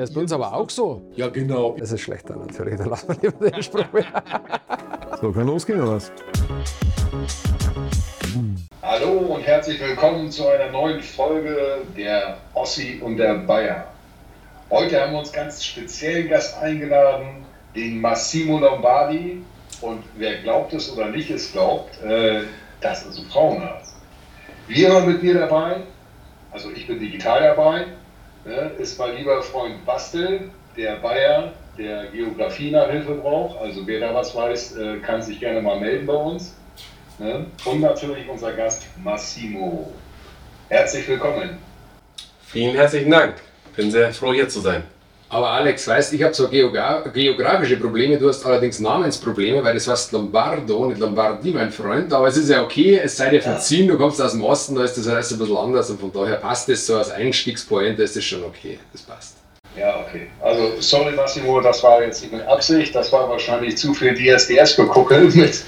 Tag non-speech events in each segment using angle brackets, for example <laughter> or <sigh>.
Das ist bei uns aber auch so. Ja, genau. Das ist schlechter natürlich, da lassen wir lieber den Spruch. So, kann losgehen oder was? Hallo und herzlich willkommen zu einer neuen Folge der Ossi und der Bayer. Heute haben wir uns ganz speziellen Gast eingeladen, den Massimo Lombardi. Und wer glaubt es oder nicht es glaubt, äh, das ist ein Frauenarzt. Wir haben mit mir dabei, also ich bin digital dabei, ne, ist mein lieber Freund Bastel, der Bayer, der Geografie nach Hilfe braucht. Also wer da was weiß, äh, kann sich gerne mal melden bei uns. Ne? Und natürlich unser Gast Massimo. Herzlich willkommen. Vielen herzlichen Dank. Bin sehr froh, hier zu sein. Aber Alex, weißt ich habe so geogra geografische Probleme, du hast allerdings Namensprobleme, weil das heißt Lombardo, nicht Lombardi, mein Freund. Aber es ist ja okay, es sei dir verziehen, du kommst aus dem Osten, da ist das alles ein bisschen anders und von daher passt das so als Einstiegspointe, ist das schon okay, das passt. Ja, okay. Also, sorry, Massimo, das war jetzt nicht mit Absicht. Das war wahrscheinlich zu viel DSDS geguckt <laughs> mit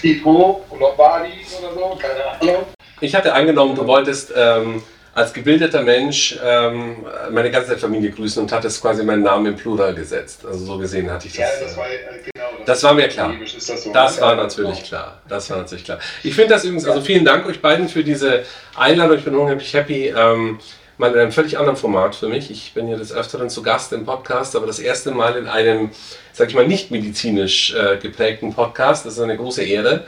Pipo, Lombardi oder so, keine Ahnung. Ich hatte angenommen, du wolltest ähm, als gebildeter Mensch ähm, meine ganze Familie grüßen und hattest quasi meinen Namen im Plural gesetzt. Also so gesehen hatte ich das. Ja, das äh, war äh, genau. Das war mir klar. Das so? Das war Ja, natürlich genau. klar. Das war natürlich klar. Ich finde das übrigens, also vielen Dank euch beiden für diese Einladung. Ich bin unheimlich happy. Ähm, mal in einem völlig anderen Format für mich. Ich bin hier des Öfteren zu Gast im Podcast, aber das erste Mal in einem, sag ich mal, nicht medizinisch äh, geprägten Podcast. Das ist eine große Ehre.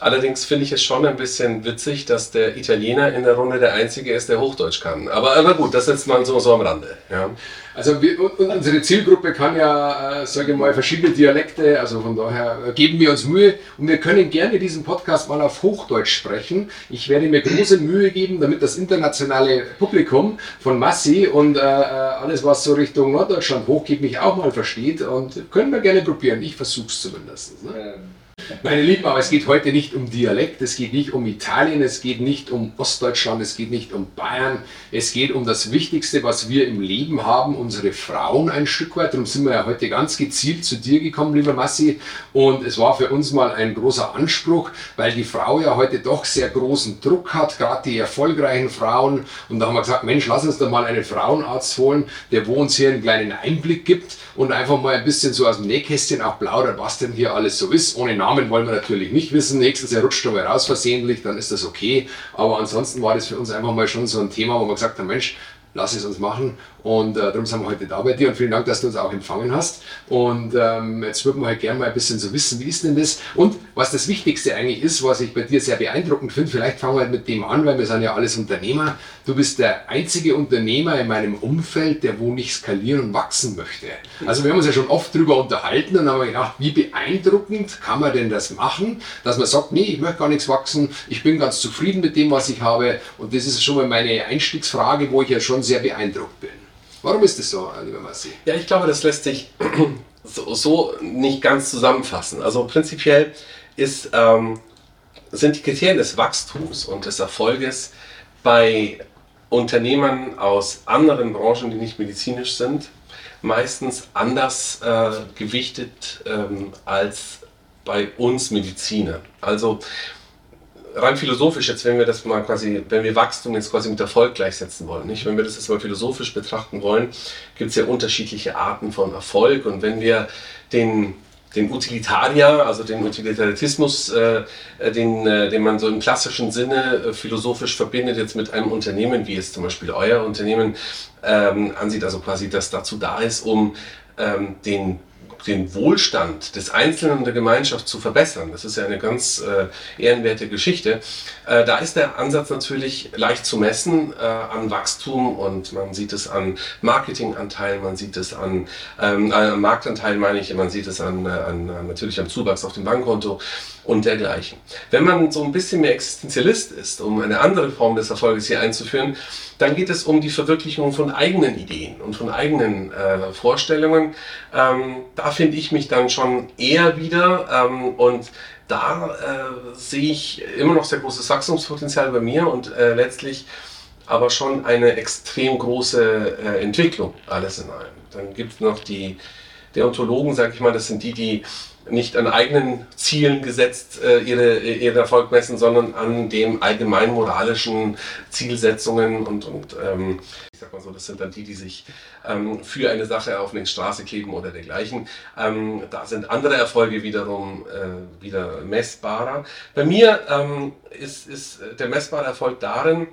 Allerdings finde ich es schon ein bisschen witzig, dass der Italiener in der Runde der Einzige ist, der Hochdeutsch kann. Aber, aber gut, das ist mal so, so am Rande. Ja. Also wir, unsere Zielgruppe kann ja, äh, sage ich mal, verschiedene Dialekte, also von daher äh, geben wir uns Mühe und wir können gerne diesen Podcast mal auf Hochdeutsch sprechen. Ich werde mir große Mühe geben, damit das internationale Publikum von Massi und äh, äh, alles, was so Richtung Norddeutschland hochgeht, mich auch mal versteht und können wir gerne probieren. Ich versuche es zumindest. Ne? Ähm, Meine Lieben, aber es geht heute nicht um Dialekt, es geht nicht um Italien, es geht nicht um Ostdeutschland, es geht nicht um Bayern, es geht um das Wichtigste, was wir im Leben haben, unsere Frauen ein Stück weit. Darum sind wir ja heute ganz gezielt zu dir gekommen, lieber Massi. Und es war für uns mal ein großer Anspruch, weil die Frau ja heute doch sehr großen Druck hat, gerade die erfolgreichen Frauen. Und da haben wir gesagt, Mensch, lass uns doch mal einen Frauenarzt holen, der wo uns hier einen kleinen Einblick gibt und einfach mal ein bisschen so aus dem Nähkästchen auch plaudert, was denn hier alles so ist. Ohne Namen wollen wir natürlich nicht wissen. Nächstes Jahr rutscht er mal raus versehentlich, dann ist das okay. Aber ansonsten war das für uns einfach mal schon so ein Thema, wo wir gesagt haben, Mensch, lass es uns machen. Und äh, darum sind wir heute da bei dir und vielen Dank, dass du uns auch empfangen hast. Und ähm, jetzt würden wir halt gerne mal ein bisschen so wissen, wie ist denn das? Und was das Wichtigste eigentlich ist, was ich bei dir sehr beeindruckend finde, vielleicht fangen wir halt mit dem an, weil wir sind ja alles Unternehmer. Du bist der einzige Unternehmer in meinem Umfeld, der wo nicht skalieren und wachsen möchte. Also wir haben uns ja schon oft drüber unterhalten und haben gedacht, wie beeindruckend kann man denn das machen, dass man sagt, nee, ich möchte gar nichts wachsen, ich bin ganz zufrieden mit dem, was ich habe. Und das ist schon mal meine Einstiegsfrage, wo ich ja schon sehr beeindruckt bin. Warum ist das so, lieber Massi? Ja, ich glaube, das lässt sich <clears throat> so, so nicht ganz zusammenfassen. Also prinzipiell ist, ähm, sind die Kriterien des Wachstums und des Erfolges bei Unternehmern aus anderen Branchen, die nicht medizinisch sind, meistens anders äh, gewichtet ähm, als bei uns Medizinern. Also rein philosophisch jetzt, wenn wir das mal quasi, wenn wir Wachstum jetzt quasi mit Erfolg gleichsetzen wollen, nicht? Wenn wir das jetzt mal philosophisch betrachten wollen, gibt es ja unterschiedliche Arten von Erfolg und wenn wir den den Utilitarier, also den Utilitarismus, äh, äh, den, äh, den man so im klassischen Sinne äh, philosophisch verbindet, jetzt mit einem Unternehmen, wie es zum Beispiel euer Unternehmen ähm, ansieht, also quasi das dazu da ist, um ähm, den den Wohlstand des Einzelnen und der Gemeinschaft zu verbessern. Das ist ja eine ganz äh, ehrenwerte Geschichte. Äh, da ist der Ansatz natürlich leicht zu messen äh, an Wachstum und man sieht es an Marketinganteilen, man sieht es an ähm, äh, Marktanteilen, meine ich, man sieht es an, äh, an äh, natürlich am Zuwachs auf dem Bankkonto und dergleichen. Wenn man so ein bisschen mehr Existenzialist ist, um eine andere Form des Erfolges hier einzuführen, dann geht es um die Verwirklichung von eigenen Ideen und von eigenen äh, Vorstellungen. Ähm, da finde ich mich dann schon eher wieder ähm, und da äh, sehe ich immer noch sehr großes Wachstumspotenzial bei mir und äh, letztlich aber schon eine extrem große äh, Entwicklung, alles in allem. Dann gibt es noch die Deontologen, sage ich mal, das sind die, die nicht an eigenen Zielen gesetzt äh, ihre, ihren Erfolg messen, sondern an dem allgemein moralischen Zielsetzungen und, und ähm, ich sag mal so, das sind dann die, die sich ähm, für eine Sache auf eine Straße kleben oder dergleichen. Ähm, da sind andere Erfolge wiederum äh, wieder messbarer. Bei mir ähm, ist, ist der messbare Erfolg darin,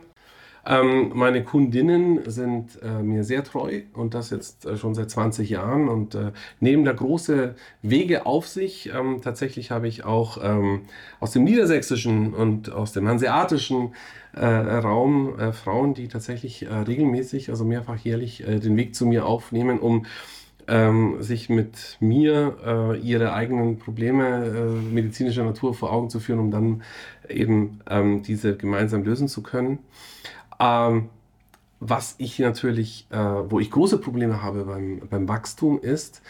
ähm, meine Kundinnen sind äh, mir sehr treu und das jetzt äh, schon seit 20 Jahren und äh, nehmen da große Wege auf sich. Ähm, tatsächlich habe ich auch ähm, aus dem niedersächsischen und aus dem hanseatischen äh, Raum äh, Frauen, die tatsächlich äh, regelmäßig, also mehrfach jährlich, den Weg zu mir aufnehmen, um ähm, sich mit mir äh, ihre eigenen Probleme äh, medizinischer Natur vor Augen zu führen, um dann eben ähm, diese gemeinsam lösen zu können. Ähm, was ich natürlich, äh, wo ich große Probleme habe beim, beim Wachstum ist,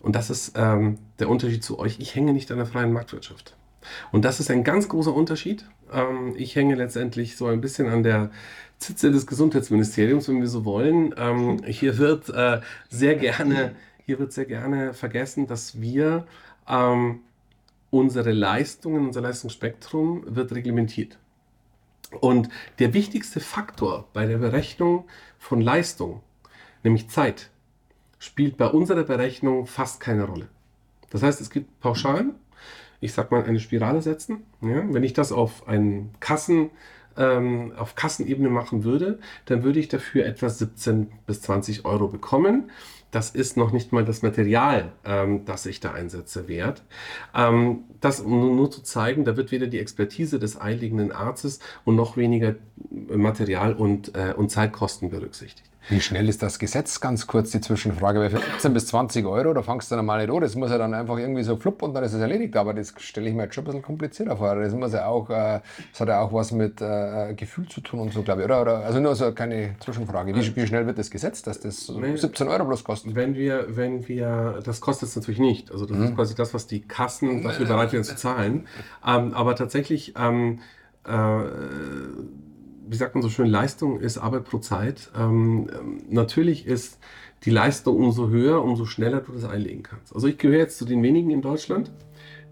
und das ist ähm, der Unterschied zu euch, ich hänge nicht an der freien Marktwirtschaft. Und das ist ein ganz großer Unterschied. Ähm, ich hänge letztendlich so ein bisschen an der Zitze des Gesundheitsministeriums, wenn wir so wollen. Ähm, hier wird äh, sehr gerne, hier wird sehr gerne vergessen, dass wir ähm, unsere Leistungen, unser Leistungsspektrum wird reglementiert. Und der wichtigste Faktor bei der Berechnung von Leistung, nämlich Zeit, spielt bei unserer Berechnung fast keine Rolle. Das heißt, es gibt Pauschalen. Ich sage mal eine Spirale setzen. Ja, wenn ich das auf einen Kassen ähm, auf Kassenebene machen würde, dann würde ich dafür etwa 17 bis 20 Euro bekommen. Das ist noch nicht mal das Material, ähm, das ich da einsetze, wert. Ähm, das um nur zu zeigen, da wird weder die Expertise des eiligen Arztes und noch weniger Material und, äh, und Zeitkosten berücksichtigt. Wie schnell ist das Gesetz? Ganz kurz die Zwischenfrage. Weil für 17 bis 20 Euro, da fangst du dann mal nicht an. Das muss ja dann einfach irgendwie so flupp und dann ist es erledigt. Aber das stelle ich mir jetzt schon ein bisschen komplizierter vor. Das, muss ja auch, äh, das hat ja auch was mit äh, Gefühl zu tun und so, glaube ich. Oder, oder, also nur so keine Zwischenfrage. Wie, wie, schnell wird das Gesetz, dass das 17 Euro bloß kostet? Wenn wir, wenn wir, das kostet es natürlich nicht. Also das mhm. ist quasi das, was die Kassen dafür bereit wären zu zahlen. Ähm, aber tatsächlich, ähm, äh, wie sagt man so schön, Leistung ist Arbeit pro Zeit. Ähm, natürlich ist die Leistung umso höher, umso schneller du das einlegen kannst. Also ich gehöre jetzt zu den wenigen in Deutschland,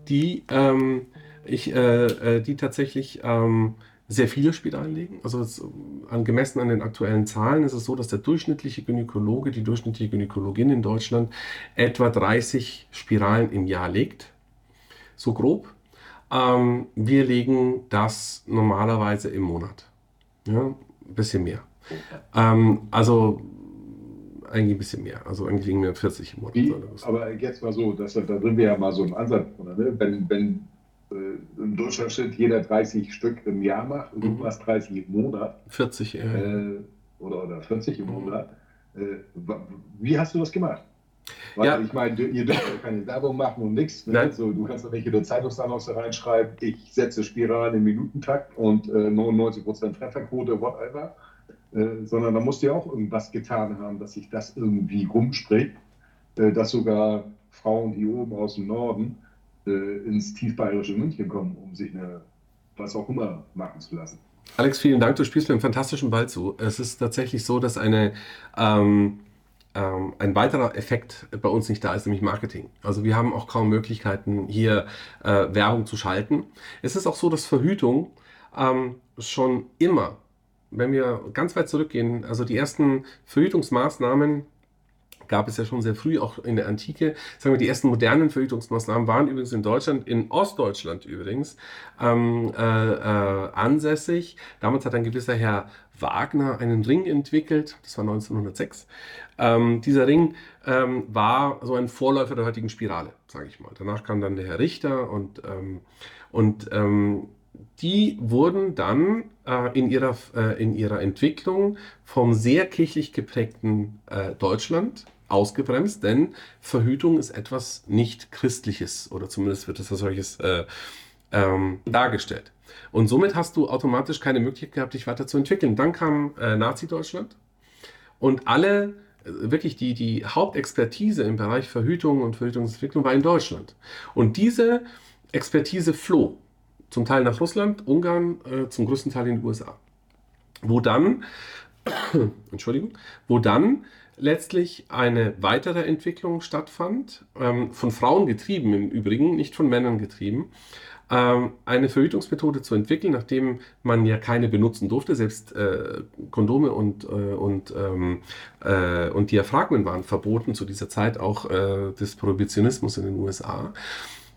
die, ähm, ich, äh, äh die tatsächlich ähm, sehr viele Spiele einlegen. Also es, an, an den aktuellen Zahlen ist es so, dass der durchschnittliche Gynäkologe, die durchschnittliche Gynäkologin in Deutschland etwa 30 Spiralen im Jahr legt. So grob. Ähm, wir legen das normalerweise im Monat. Ja, ein bisschen mehr. Ähm, also eigentlich ein bisschen mehr. Also eigentlich liegen wir 40 im Monat. Wie, aber jetzt mal so, dass, da sind wir ja mal so im Ansatz. Ne? Wenn, wenn äh, im Deutschlandschnitt jeder 30 Stück im Jahr macht und mhm. du machst 30 im Monat. 40, ja. Äh, oder, oder 40 im Monat. Äh, wie hast du das gemacht? Weil ja. ich meine, ihr dürft ja keine Werbung machen und nichts. Ne? So, du kannst doch nicht in eine Zeitungsannonce reinschreiben, ich setze Spiralen im Minutentakt und äh, 99% Trefferquote, whatever. Äh, sondern da musst du ja auch irgendwas getan haben, dass sich das irgendwie rumspricht, äh, dass sogar Frauen, die oben aus dem Norden äh, ins tiefbayerische München kommen, um sich eine was auch immer machen zu lassen. Alex, vielen Dank. Du spielst mir einen fantastischen Ball zu. Es ist tatsächlich so, dass eine ähm, ähm, ein weiterer Effekt bei uns nicht da ist, nämlich Marketing. Also wir haben auch kaum Möglichkeiten, hier äh, Werbung zu schalten. Es ist auch so, dass Verhütung ähm, schon immer, wenn wir ganz weit zurückgehen, also die ersten Verhütungsmaßnahmen gab es ja schon sehr früh, auch in der Antike. Sagen wir, die ersten modernen Verhütungsmaßnahmen waren übrigens in Deutschland, in Ostdeutschland übrigens, ähm, äh, äh, ansässig. Damals hat ein gewisser Herr Wagner einen Ring entwickelt, das war 1906. Ähm, dieser Ring ähm, war so ein Vorläufer der heutigen Spirale, sage ich mal. Danach kam dann der Herr Richter und, ähm, und ähm, die wurden dann äh, in, ihrer, äh, in ihrer Entwicklung vom sehr kirchlich geprägten äh, Deutschland ausgebremst, denn Verhütung ist etwas nicht Christliches oder zumindest wird es als solches äh, ähm, dargestellt. Und somit hast du automatisch keine Möglichkeit gehabt, dich weiterzuentwickeln. Dann kam äh, Nazi-Deutschland und alle, äh, wirklich die, die Hauptexpertise im Bereich Verhütung und Verhütungsentwicklung war in Deutschland. Und diese Expertise floh zum Teil nach Russland, Ungarn, äh, zum größten Teil in die USA. Wo dann, <coughs> Entschuldigung, wo dann letztlich eine weitere Entwicklung stattfand, ähm, von Frauen getrieben im Übrigen, nicht von Männern getrieben, ähm, eine Verhütungsmethode zu entwickeln, nachdem man ja keine benutzen durfte. Selbst äh, Kondome und, äh, und, ähm, äh, und Diaphragmen waren verboten zu dieser Zeit, auch äh, des Prohibitionismus in den USA.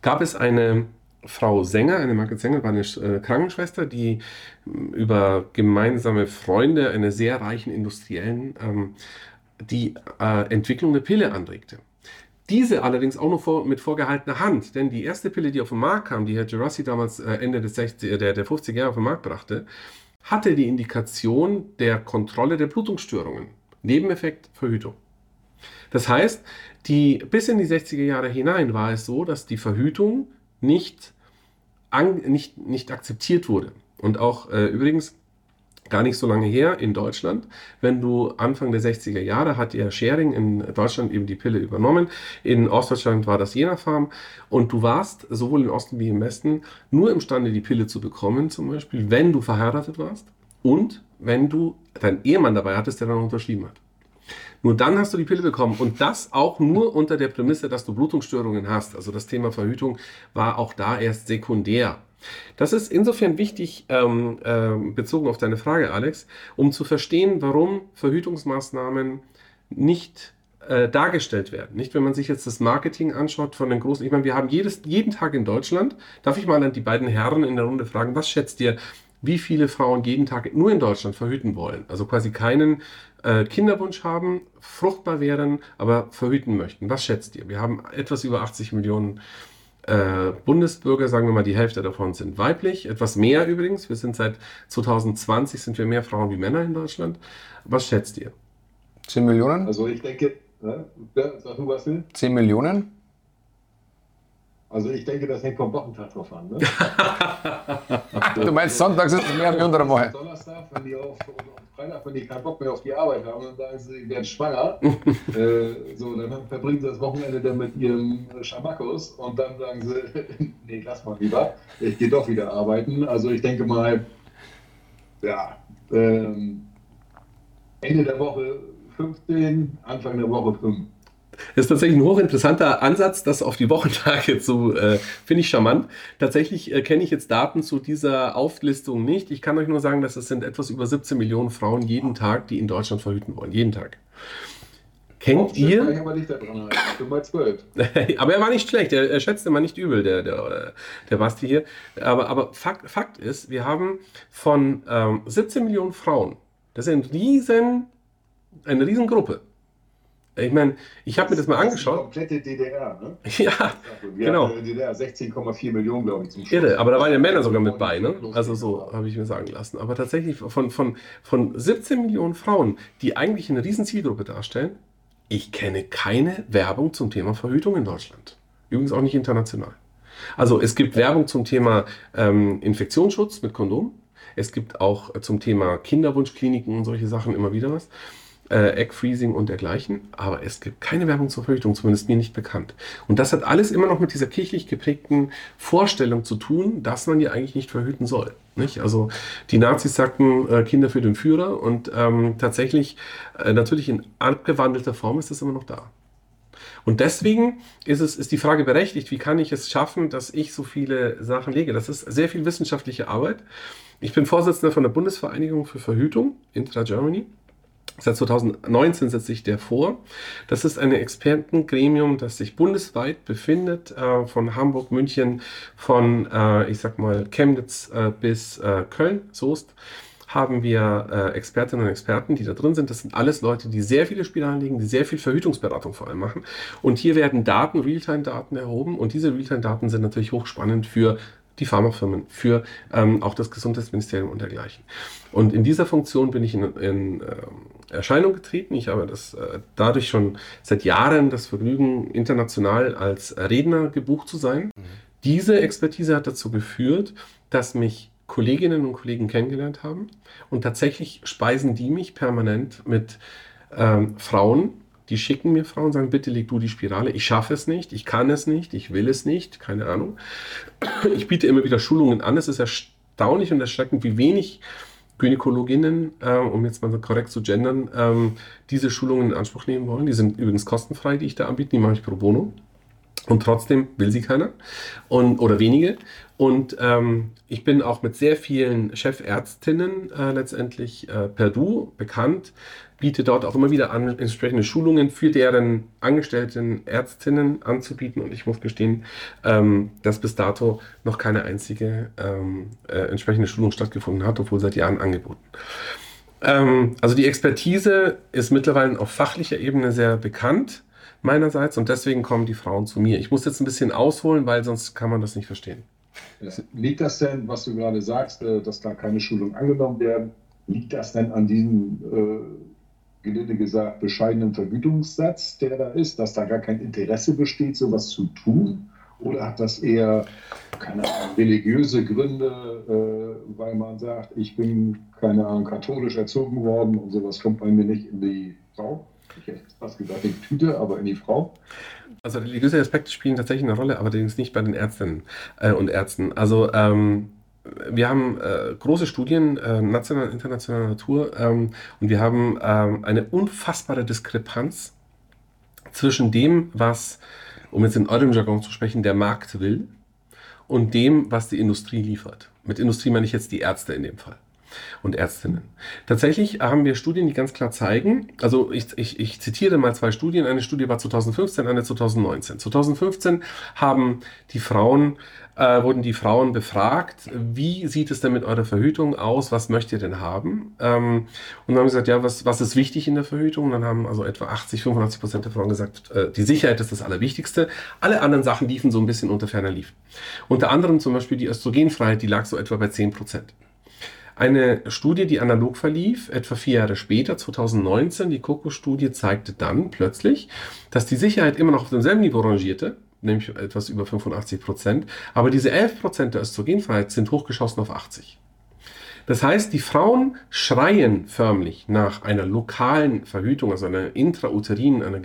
Gab es eine Frau Sänger, eine Margaret Sänger, war eine äh, Krankenschwester, die über gemeinsame Freunde, eine sehr reichen Industriellen, ähm, die äh, Entwicklung der Pille anregte. Diese allerdings auch nur vor, mit vorgehaltener Hand, denn die erste Pille, die auf den Markt kam, die Herr Gerassi damals äh, Ende des 60, der, der 50er Jahre auf den Markt brachte, hatte die Indikation der Kontrolle der Blutungsstörungen. Nebeneffekt Verhütung. Das heißt, die, bis in die 60er Jahre hinein war es so, dass die Verhütung nicht, an, nicht, nicht akzeptiert wurde. Und auch äh, übrigens gar nicht so lange her in Deutschland. Wenn du Anfang der 60er Jahre hat ja Schering in Deutschland eben die Pille übernommen. In Ostdeutschland war das Jena Farm. Und du warst sowohl im Osten wie im Westen nur imstande, die Pille zu bekommen, zum Beispiel, wenn du verheiratet warst und wenn du deinen Ehemann dabei hattest, der dann unterschrieben hat. Nur dann hast du die Pille bekommen und das auch nur unter der Prämisse, dass du Blutungsstörungen hast. Also das Thema Verhütung war auch da erst sekundär. Das ist insofern wichtig, ähm, äh, bezogen auf deine Frage, Alex, um zu verstehen, warum Verhütungsmaßnahmen nicht äh, dargestellt werden. Nicht, wenn man sich jetzt das Marketing anschaut von den großen, ich meine, wir haben jedes, jeden Tag in Deutschland, darf ich mal an die beiden Herren in der Runde fragen, was schätzt ihr, wie viele Frauen jeden Tag nur in Deutschland verhüten wollen? Also quasi keinen äh, Kinderwunsch haben, fruchtbar wären, aber verhüten möchten. Was schätzt ihr? Wir haben etwas über 80 Millionen äh, Bundesbürger, sagen wir mal, die Hälfte davon sind weiblich, etwas mehr übrigens. Wir sind seit 2020 sind wir mehr Frauen wie Männer in Deutschland. Was schätzt ihr? 10 Millionen? Also ich denke, ne? sag du was, Phil? 10 Millionen? Also ich denke, das hängt vom Wochentag drauf an. Ne? <laughs> du meinst, sonntags ist es mehr wie unter der Woche? Donnerstag, wenn die auf, Freitag, wenn die keinen Bock mehr auf die Arbeit haben, dann sagen sie, sie werden schwanger. <laughs> äh, so, dann verbringen sie das Wochenende dann mit ihrem Schamackos und dann sagen sie, <laughs> nee, lass mal lieber, ich gehe doch wieder arbeiten. Also ich denke mal, ja, ähm, Ende der Woche 15, Anfang der Woche 5. Das ist tatsächlich ein hochinteressanter Ansatz, das auf die Wochentage zu, äh, finde ich charmant. Tatsächlich äh, kenne ich jetzt Daten zu dieser Auflistung nicht. Ich kann euch nur sagen, dass es sind etwas über 17 Millionen Frauen jeden Tag, die in Deutschland verhüten wollen. Jeden Tag. Kennt oh, ihr? Ich aber nicht da dran, ich bin bei 12. <laughs> aber er war nicht schlecht, er, er schätzte mal nicht übel, der, der, der Basti hier. Aber, aber Fakt, Fakt ist, wir haben von ähm, 17 Millionen Frauen, das ist ein riesen, eine Riesengruppe, ich meine, ich habe mir das mal angeschaut. Die komplette DDR, ne? <laughs> Ja, Wir genau. DDR 16,4 Millionen, glaube ich, zum Schluss. Irre, aber da waren ja Männer sogar mit bei, ne? Also so habe ich mir sagen lassen. Aber tatsächlich von, von, von 17 Millionen Frauen, die eigentlich eine riesen Zielgruppe darstellen, ich kenne keine Werbung zum Thema Verhütung in Deutschland. Übrigens auch nicht international. Also es gibt Werbung zum Thema ähm, Infektionsschutz mit Kondom. Es gibt auch zum Thema Kinderwunschkliniken und solche Sachen immer wieder was äh, Egg Freezing und dergleichen, aber es gibt keine Werbung zur Verhütung, zumindest mir nicht bekannt. Und das hat alles immer noch mit dieser kirchlich geprägten Vorstellung zu tun, dass man ja eigentlich nicht verhüten soll. Nicht? Also die Nazis sagten äh, Kinder für den Führer und ähm, tatsächlich, äh, natürlich in abgewandelter Form ist das immer noch da. Und deswegen ist es ist die Frage berechtigt, wie kann ich es schaffen, dass ich so viele Sachen lege? Das ist sehr viel wissenschaftliche Arbeit. Ich bin Vorsitzender von der Bundesvereinigung für Verhütung, Intra Germany. Seit 2019 setze ich der vor. Das ist ein Expertengremium, das sich bundesweit befindet, äh, von Hamburg, München, von, äh, ich sag mal, Chemnitz äh, bis äh, Köln, Soest haben wir äh, Expertinnen und Experten, die da drin sind. Das sind alles Leute, die sehr viele Spiele anlegen, die sehr viel Verhütungsberatung vor allem machen. Und hier werden Daten, Realtime-Daten erhoben. Und diese Realtime-Daten sind natürlich hochspannend für die Pharmafirmen, für ähm, auch das Gesundheitsministerium und dergleichen. Und in dieser Funktion bin ich in, in äh, Erscheinung getreten. Ich habe das äh, dadurch schon seit Jahren das Vergnügen, international als Redner gebucht zu sein. Mhm. Diese Expertise hat dazu geführt, dass mich Kolleginnen und Kollegen kennengelernt haben und tatsächlich speisen die mich permanent mit ähm, Frauen, die schicken mir Frauen, sagen, bitte leg du die Spirale. Ich schaffe es nicht, ich kann es nicht, ich will es nicht, keine Ahnung. Ich biete immer wieder Schulungen an. Es ist erstaunlich und erschreckend, wie wenig Gynäkologinnen, äh, um jetzt mal so korrekt zu gendern, ähm, diese Schulungen in Anspruch nehmen wollen. Die sind übrigens kostenfrei, die ich da anbiete, die mache ich pro bono. Und trotzdem will sie keiner und, oder wenige. Und ähm, ich bin auch mit sehr vielen Chefärztinnen äh, letztendlich äh, per Du bekannt, biete dort auch immer wieder an, entsprechende Schulungen für deren angestellten Ärztinnen anzubieten. Und ich muss gestehen, ähm, dass bis dato noch keine einzige ähm, äh, entsprechende Schulung stattgefunden hat, obwohl seit Jahren angeboten. Ähm, also die Expertise ist mittlerweile auf fachlicher Ebene sehr bekannt meinerseits und deswegen kommen die Frauen zu mir. Ich muss jetzt ein bisschen ausholen, weil sonst kann man das nicht verstehen. Liegt das denn, was du gerade sagst, äh, dass da keine Schulungen angenommen werden, liegt das denn an diesem, äh, gelinde gesagt, bescheidenen Vergütungssatz, der da ist, dass da gar kein Interesse besteht, sowas zu tun? Oder hat das eher, keine Ahnung, religiöse Gründe, äh, weil man sagt, ich bin, keine Ahnung, katholisch erzogen worden und sowas kommt bei mir nicht in die Frau? Ich hätte fast gesagt, in die Tüte, aber in die Frau. Also religiöse Aspekte spielen tatsächlich eine Rolle, aber allerdings nicht bei den Ärztinnen äh, und Ärzten. Also ähm, wir haben äh, große Studien, äh, nationaler und internationaler Natur, ähm, und wir haben ähm, eine unfassbare Diskrepanz zwischen dem, was, um jetzt in eurem Jargon zu sprechen, der Markt will und dem, was die Industrie liefert. Mit Industrie meine ich jetzt die Ärzte in dem Fall und Ärztinnen. Tatsächlich haben wir Studien, die ganz klar zeigen, also ich, ich, ich zitiere mal zwei Studien, eine Studie war 2015, eine 2019. 2015 haben die Frauen, äh, wurden die Frauen befragt, wie sieht es denn mit eurer Verhütung aus, was möchtet ihr denn haben? Ähm, und dann haben sie gesagt, ja, was, was ist wichtig in der Verhütung? Und dann haben also etwa 80, 85 Prozent der Frauen gesagt, äh, die Sicherheit ist das Allerwichtigste. Alle anderen Sachen liefen so ein bisschen unter ferner Lief. Unter anderem zum Beispiel die Östrogenfreiheit, die lag so etwa bei 10 Prozent. Eine Studie, die analog verlief, etwa vier Jahre später, 2019, die COCO-Studie zeigte dann plötzlich, dass die Sicherheit immer noch auf demselben Niveau rangierte, nämlich etwas über 85 Prozent, aber diese 11 Prozent der Östrogenfreiheit sind hochgeschossen auf 80. Das heißt, die Frauen schreien förmlich nach einer lokalen Verhütung, also einer intrauterinen, einer,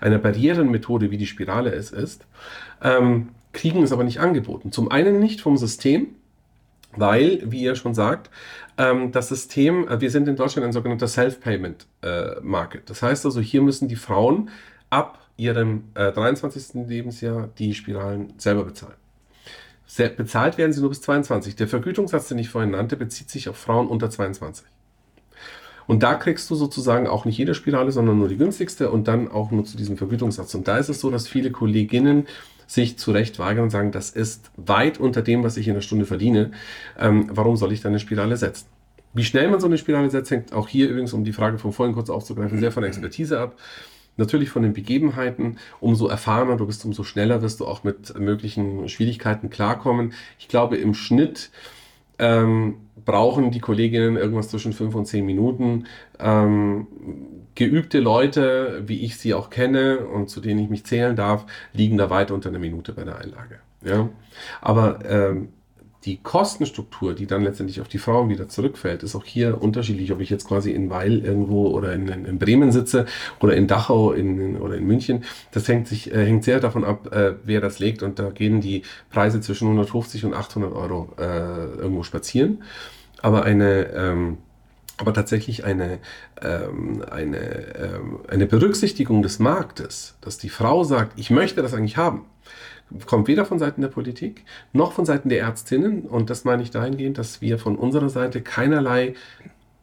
einer Barrierenmethode, wie die Spirale es ist, ähm, kriegen es aber nicht angeboten. Zum einen nicht vom System, weil, wie ihr schon sagt, ähm, das System, äh, wir sind in Deutschland ein sogenannter Self-Payment-Market. Äh, das heißt also, hier müssen die Frauen ab ihrem äh, 23. Lebensjahr die Spiralen selber bezahlen. Se bezahlt werden sie nur bis 22. Der Vergütungssatz, den ich vorhin nannte, bezieht sich auf Frauen unter 22. Und da kriegst du sozusagen auch nicht jede Spirale, sondern nur die günstigste und dann auch nur zu diesem Vergütungssatz. Und da ist es so, dass viele Kolleginnen sich zu Recht weigern und sagen, das ist weit unter dem, was ich in der Stunde verdiene. Ähm, warum soll ich da eine Spirale setzen? Wie schnell man so eine Spirale setzt, hängt auch hier übrigens, um die Frage von vorhin kurz aufzugreifen, sehr von der Expertise ab. Natürlich von den Begebenheiten. Umso erfahrener du bist, umso schneller wirst du auch mit möglichen Schwierigkeiten klarkommen. Ich glaube, im Schnitt ähm, brauchen die Kolleginnen irgendwas zwischen fünf und zehn Minuten. Ähm, geübte Leute, wie ich sie auch kenne und zu denen ich mich zählen darf, liegen da weit unter einer Minute bei der Einlage. Ja? Aber ähm, die Kostenstruktur, die dann letztendlich auf die Frauen wieder zurückfällt, ist auch hier unterschiedlich, ob ich jetzt quasi in Weil irgendwo oder in, in Bremen sitze oder in Dachau in, oder in München. Das hängt, sich, äh, hängt sehr davon ab, äh, wer das legt und da gehen die Preise zwischen 150 und 800 Euro äh, irgendwo spazieren. Aber eine ähm, aber tatsächlich eine, ähm, eine, ähm, eine Berücksichtigung des Marktes, dass die Frau sagt, ich möchte das eigentlich haben, kommt weder von Seiten der Politik noch von Seiten der Ärztinnen. Und das meine ich dahingehend, dass wir von unserer Seite keinerlei,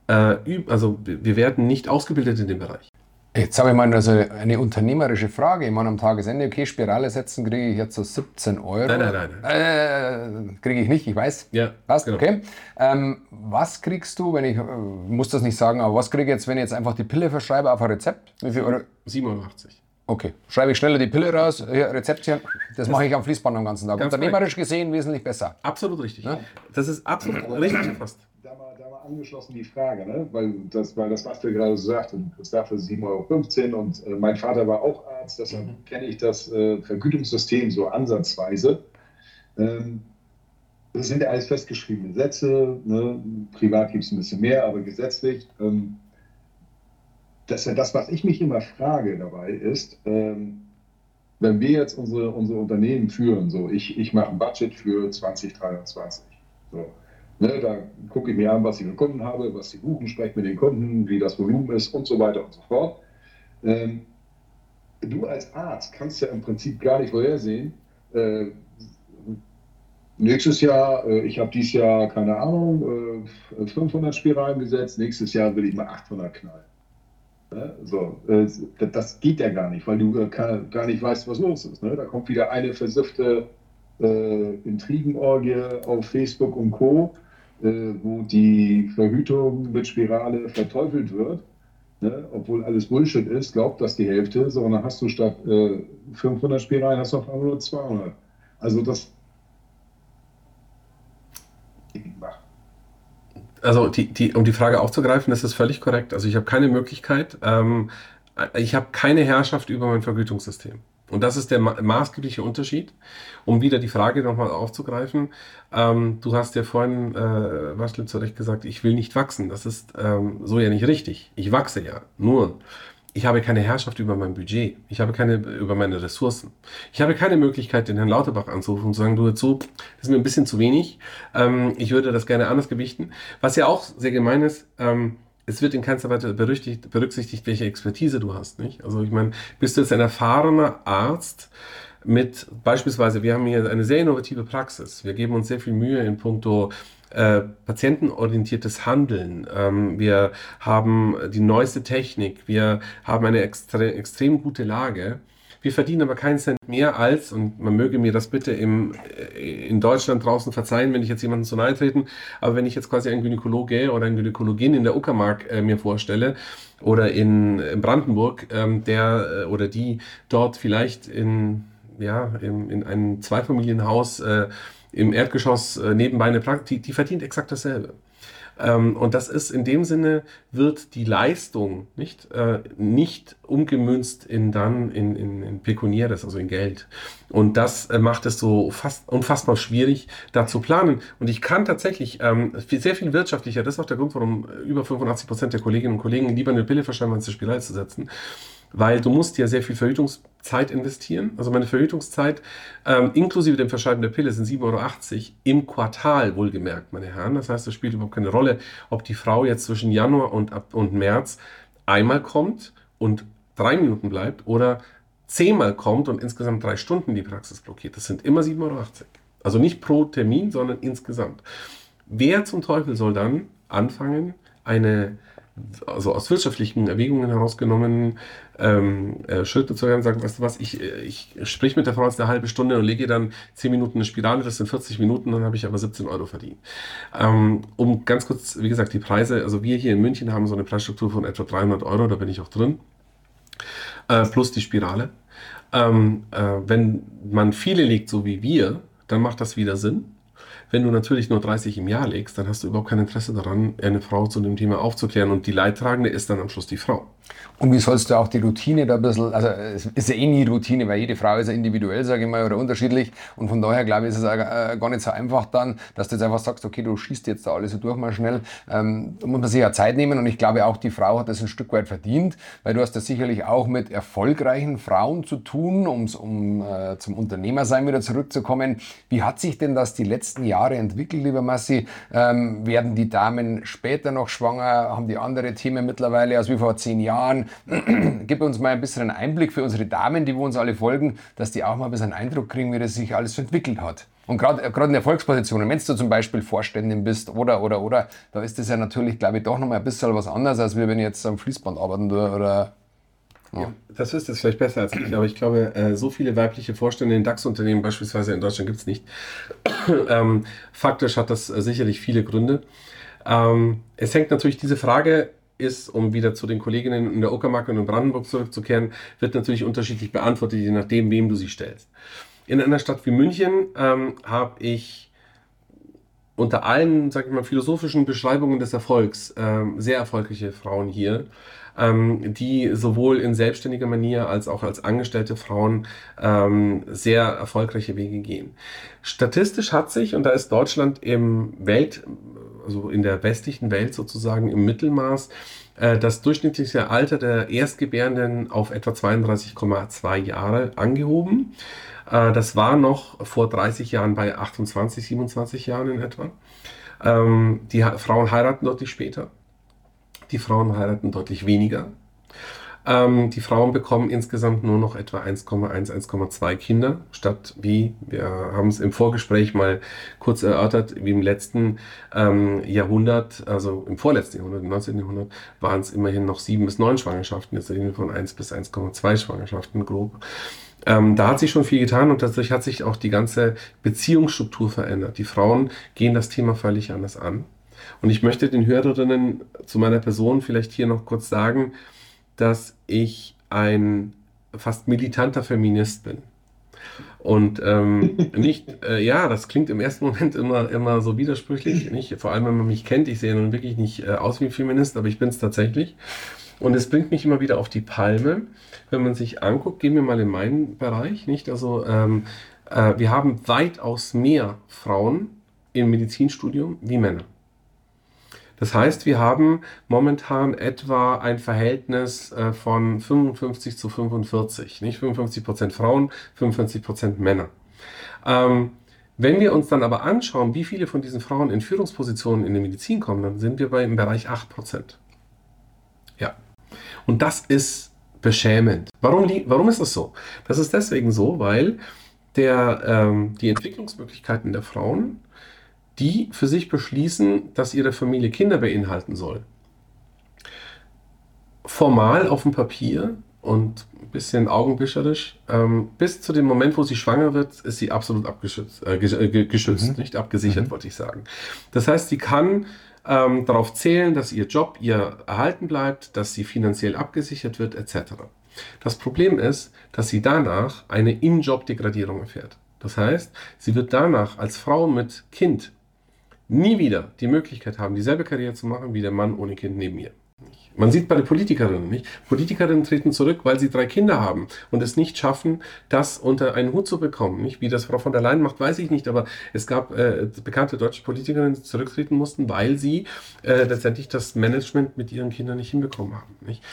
äh, also wir werden nicht ausgebildet in dem Bereich. Jetzt habe ich mal also eine unternehmerische Frage. Ich meine, am Tagesende, okay, Spirale setzen kriege ich jetzt so 17 Euro. Nein, nein, nein. Äh, kriege ich nicht, ich weiß. Ja. Passt, genau. okay. Ähm, was kriegst du, wenn ich, äh, muss das nicht sagen, aber was kriege ich jetzt, wenn ich jetzt einfach die Pille verschreibe auf ein Rezept? Wie viel Euro? 87. Okay, schreibe ich schneller die Pille raus, Rezeptchen, das, das mache ich am Fließband am ganzen Tag. Unternehmerisch gesehen wesentlich besser. Absolut richtig. Ja? Das ist absolut richtig gefasst angeschlossen die Frage, ne? weil, das, weil das, was du gerade so sagtest, das dafür 7,15 Euro und äh, mein Vater war auch Arzt, deshalb mhm. kenne ich das äh, Vergütungssystem so ansatzweise. Ähm, das sind ja alles festgeschriebene Sätze, ne? privat gibt es ein bisschen mehr, aber gesetzlich. Ähm, das, das, was ich mich immer frage dabei ist, ähm, wenn wir jetzt unsere, unsere Unternehmen führen, so ich, ich mache ein Budget für 2023, so, Ne, da gucke ich mir an, was ich für Kunden habe, was sie buchen, spreche mit den Kunden, wie das Volumen ist und so weiter und so fort. Ähm, du als Arzt kannst ja im Prinzip gar nicht vorhersehen, äh, nächstes Jahr, äh, ich habe dieses Jahr, keine Ahnung, äh, 500 Spiralen gesetzt, nächstes Jahr will ich mal 800 knallen. Ne? So, äh, das geht ja gar nicht, weil du äh, gar nicht weißt, was los ist. Ne? Da kommt wieder eine versiffte äh, Intrigenorgie auf Facebook und Co., wo die Verhütung mit Spirale verteufelt wird. Ne? Obwohl alles Bullshit ist, glaubt das die Hälfte, sondern hast du statt 500 Spiralen hast du auf einmal nur 200. Also das also die, die, um die Frage aufzugreifen, das ist völlig korrekt. Also ich habe keine Möglichkeit, ähm, ich habe keine Herrschaft über mein Vergütungssystem. Und das ist der ma maßgebliche Unterschied. Um wieder die Frage nochmal aufzugreifen, ähm, du hast ja vorhin, äh, Waschle, zu Recht gesagt, ich will nicht wachsen. Das ist ähm, so ja nicht richtig. Ich wachse ja. Nur, ich habe keine Herrschaft über mein Budget. Ich habe keine über meine Ressourcen. Ich habe keine Möglichkeit, den Herrn Lauterbach anzurufen und zu sagen, du jetzt das ist mir ein bisschen zu wenig. Ähm, ich würde das gerne anders gewichten. Was ja auch sehr gemein ist, ähm, es wird in keinster Weise berücksichtigt, berücksichtigt, welche Expertise du hast. Nicht? Also ich meine, bist du jetzt ein erfahrener Arzt mit beispielsweise, wir haben hier eine sehr innovative Praxis. Wir geben uns sehr viel Mühe in puncto äh, patientenorientiertes Handeln. Ähm, wir haben die neueste Technik. Wir haben eine extre extrem gute Lage. Wir verdienen aber keinen Cent mehr als, und man möge mir das bitte im, äh, in Deutschland draußen verzeihen, wenn ich jetzt jemanden zu nahe treten, aber wenn ich jetzt quasi einen Gynäkologe oder eine Gynäkologin in der Uckermark äh, mir vorstelle, oder in, in Brandenburg, ähm, der äh, oder die dort vielleicht in, ja, in, in einem Zweifamilienhaus äh, im Erdgeschoss äh, nebenbei eine Praxis, die, die verdient exakt dasselbe. Ähm, und das ist in dem Sinne, wird die Leistung nicht, äh, nicht umgemünzt in dann in, in, in Pekuniäres, also in Geld. Und das äh, macht es so fast unfassbar schwierig, da zu planen. Und ich kann tatsächlich ähm, sehr viel wirtschaftlicher, das ist auch der Grund, warum über 85 Prozent der Kolleginnen und Kollegen lieber eine Pille verschreiben, als eine Spirale zu setzen weil du musst ja sehr viel Verhütungszeit investieren. Also meine Verhütungszeit ähm, inklusive dem Verschreiben der Pille sind 7,80 Euro im Quartal, wohlgemerkt, meine Herren. Das heißt, es spielt überhaupt keine Rolle, ob die Frau jetzt zwischen Januar und, und März einmal kommt und drei Minuten bleibt oder zehnmal kommt und insgesamt drei Stunden die Praxis blockiert. Das sind immer 7,80 Euro. Also nicht pro Termin, sondern insgesamt. Wer zum Teufel soll dann anfangen, eine also aus wirtschaftlichen Erwägungen herausgenommen, ähm, äh, Schritte zu hören, sagen, weißt du was, ich, äh, ich sprich mit der Frau jetzt eine halbe Stunde und lege dann 10 Minuten eine Spirale, das sind 40 Minuten, dann habe ich aber 17 Euro verdient. Ähm, um ganz kurz, wie gesagt, die Preise, also wir hier in München haben so eine Preisstruktur von etwa 300 Euro, da bin ich auch drin, äh, plus die Spirale. Ähm, äh, wenn man viele legt, so wie wir, dann macht das wieder Sinn. Wenn du natürlich nur 30 im Jahr legst, dann hast du überhaupt kein Interesse daran, eine Frau zu dem Thema aufzuklären. Und die Leidtragende ist dann am Schluss die Frau. Und wie sollst du auch die Routine da ein bisschen, also es ist ja eh nie Routine, weil jede Frau ist ja individuell, sage ich mal, oder unterschiedlich. Und von daher glaube ich, ist es äh, gar nicht so einfach dann, dass du jetzt einfach sagst, okay, du schießt jetzt da alles so durch mal schnell. Ähm, da muss man sich ja Zeit nehmen und ich glaube auch, die Frau hat das ein Stück weit verdient, weil du hast das sicherlich auch mit erfolgreichen Frauen zu tun, um's, um äh, zum Unternehmersein wieder zurückzukommen. Wie hat sich denn das die letzten Jahre entwickelt, lieber Massi? Ähm, werden die Damen später noch schwanger? Haben die andere Themen mittlerweile als wie vor zehn Jahren? <clears throat> Gib uns mal ein bisschen einen Einblick für unsere Damen, die uns alle folgen, dass die auch mal ein bisschen einen Eindruck kriegen, wie das sich alles entwickelt hat. Und gerade in Erfolgspositionen, wenn du zum Beispiel Vorständin bist oder, oder, oder, da ist das ja natürlich, glaube ich, doch nochmal ein bisschen was anderes, als wenn ich jetzt am Fließband arbeiten würde oder ja. das ist jetzt vielleicht besser als ich, aber ich glaube, äh, so viele weibliche Vorstände in DAX-Unternehmen beispielsweise in Deutschland gibt es nicht. <clears throat> ähm, faktisch hat das äh, sicherlich viele Gründe. Ähm, es hängt natürlich diese Frage ist, um wieder zu den Kolleginnen in der Uckermark und in Brandenburg zurückzukehren, wird natürlich unterschiedlich beantwortet, je nachdem, wem du sie stellst. In einer Stadt wie München ähm, habe ich unter allen, sag ich mal, philosophischen Beschreibungen des Erfolgs ähm, sehr erfolgreiche Frauen hier, ähm, die sowohl in selbstständiger Manier als auch als angestellte Frauen ähm, sehr erfolgreiche Wege gehen. Statistisch hat sich, und da ist Deutschland im Welt, also in der westlichen Welt sozusagen im Mittelmaß, äh, das durchschnittliche Alter der Erstgebärenden auf etwa 32,2 Jahre angehoben. Äh, das war noch vor 30 Jahren bei 28, 27 Jahren in etwa. Ähm, die Frauen heiraten deutlich später. Die Frauen heiraten deutlich weniger. Ähm, die Frauen bekommen insgesamt nur noch etwa 1,1, 1,2 Kinder, statt wie, wir haben es im Vorgespräch mal kurz erörtert, wie im letzten ähm, Jahrhundert, also im vorletzten Jahrhundert, im 19. Jahrhundert, waren es immerhin noch sieben bis neun Schwangerschaften. Jetzt reden wir von 1 bis 1,2 Schwangerschaften grob. Ähm, da hat sich schon viel getan und dadurch hat sich auch die ganze Beziehungsstruktur verändert. Die Frauen gehen das Thema völlig anders an. Und ich möchte den Hörerinnen zu meiner Person vielleicht hier noch kurz sagen, dass ich ein fast militanter Feminist bin. Und ähm, <laughs> nicht, äh, ja, das klingt im ersten Moment immer, immer so widersprüchlich, nicht? vor allem wenn man mich kennt. Ich sehe nun wirklich nicht äh, aus wie ein Feminist, aber ich bin es tatsächlich. Und es bringt mich immer wieder auf die Palme, wenn man sich anguckt, gehen wir mal in meinen Bereich, nicht? Also ähm, äh, wir haben weitaus mehr Frauen im Medizinstudium wie Männer. Das heißt, wir haben momentan etwa ein Verhältnis äh, von 55 zu 45. Nicht 55 Prozent Frauen, 45 Prozent Männer. Ähm, wenn wir uns dann aber anschauen, wie viele von diesen Frauen in Führungspositionen in der Medizin kommen, dann sind wir bei im Bereich 8 Prozent. Ja. Und das ist beschämend. Warum, warum ist das so? Das ist deswegen so, weil der, ähm, die Entwicklungsmöglichkeiten der Frauen die für sich beschließen, dass ihre Familie Kinder beinhalten soll. Formal auf dem Papier und ein bisschen augenbischerisch, ähm, bis zu dem Moment, wo sie schwanger wird, ist sie absolut abgeschützt, äh, äh geschützt, mhm. nicht abgesichert, mhm. wollte ich sagen. Das heißt, sie kann ähm, darauf zählen, dass ihr Job ihr erhalten bleibt, dass sie finanziell abgesichert wird, etc. Das Problem ist, dass sie danach eine In-Job-Degradierung erfährt. Das heißt, sie wird danach als Frau mit Kind nie wieder die Möglichkeit haben, dieselbe Karriere zu machen wie der Mann ohne Kind neben mir. Man sieht bei den Politikerinnen nicht. Politikerinnen treten zurück, weil sie drei Kinder haben und es nicht schaffen, das unter einen Hut zu bekommen. Nicht? Wie das Frau von der Leyen macht, weiß ich nicht, aber es gab äh, bekannte deutsche Politikerinnen, die zurücktreten mussten, weil sie äh, letztendlich das Management mit ihren Kindern nicht hinbekommen haben. Nicht?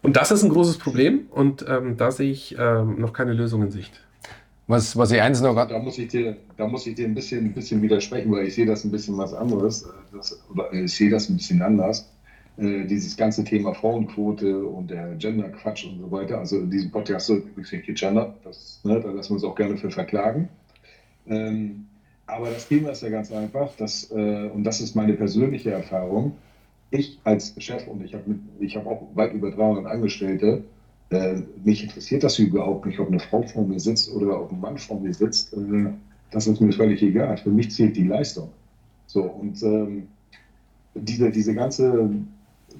Und das ist ein großes Problem und ähm, da sehe ich ähm, noch keine Lösung in Sicht. Was, was ich eins noch da muss ich dir, da muss ich dir ein bisschen, ein bisschen widersprechen, weil ich sehe das ein bisschen was anderes. Das, oder ich sehe das ein bisschen anders. Äh, dieses ganze Thema Frauenquote und der Gender-Quatsch und so weiter. Also in diesem Podcast wird übrigens nicht gegendert. Das, ne, da lassen wir uns auch gerne für verklagen. Ähm, aber das Thema ist ja ganz einfach, dass, äh, und das ist meine persönliche Erfahrung. Ich als Chef und ich habe hab auch weit über 300 Angestellte, äh, mich interessiert das überhaupt nicht, ob eine Frau vor mir sitzt oder ob ein Mann vor mir sitzt. Äh, das ist mir völlig egal. Für mich zählt die Leistung. So, und ähm, diese, diese ganze,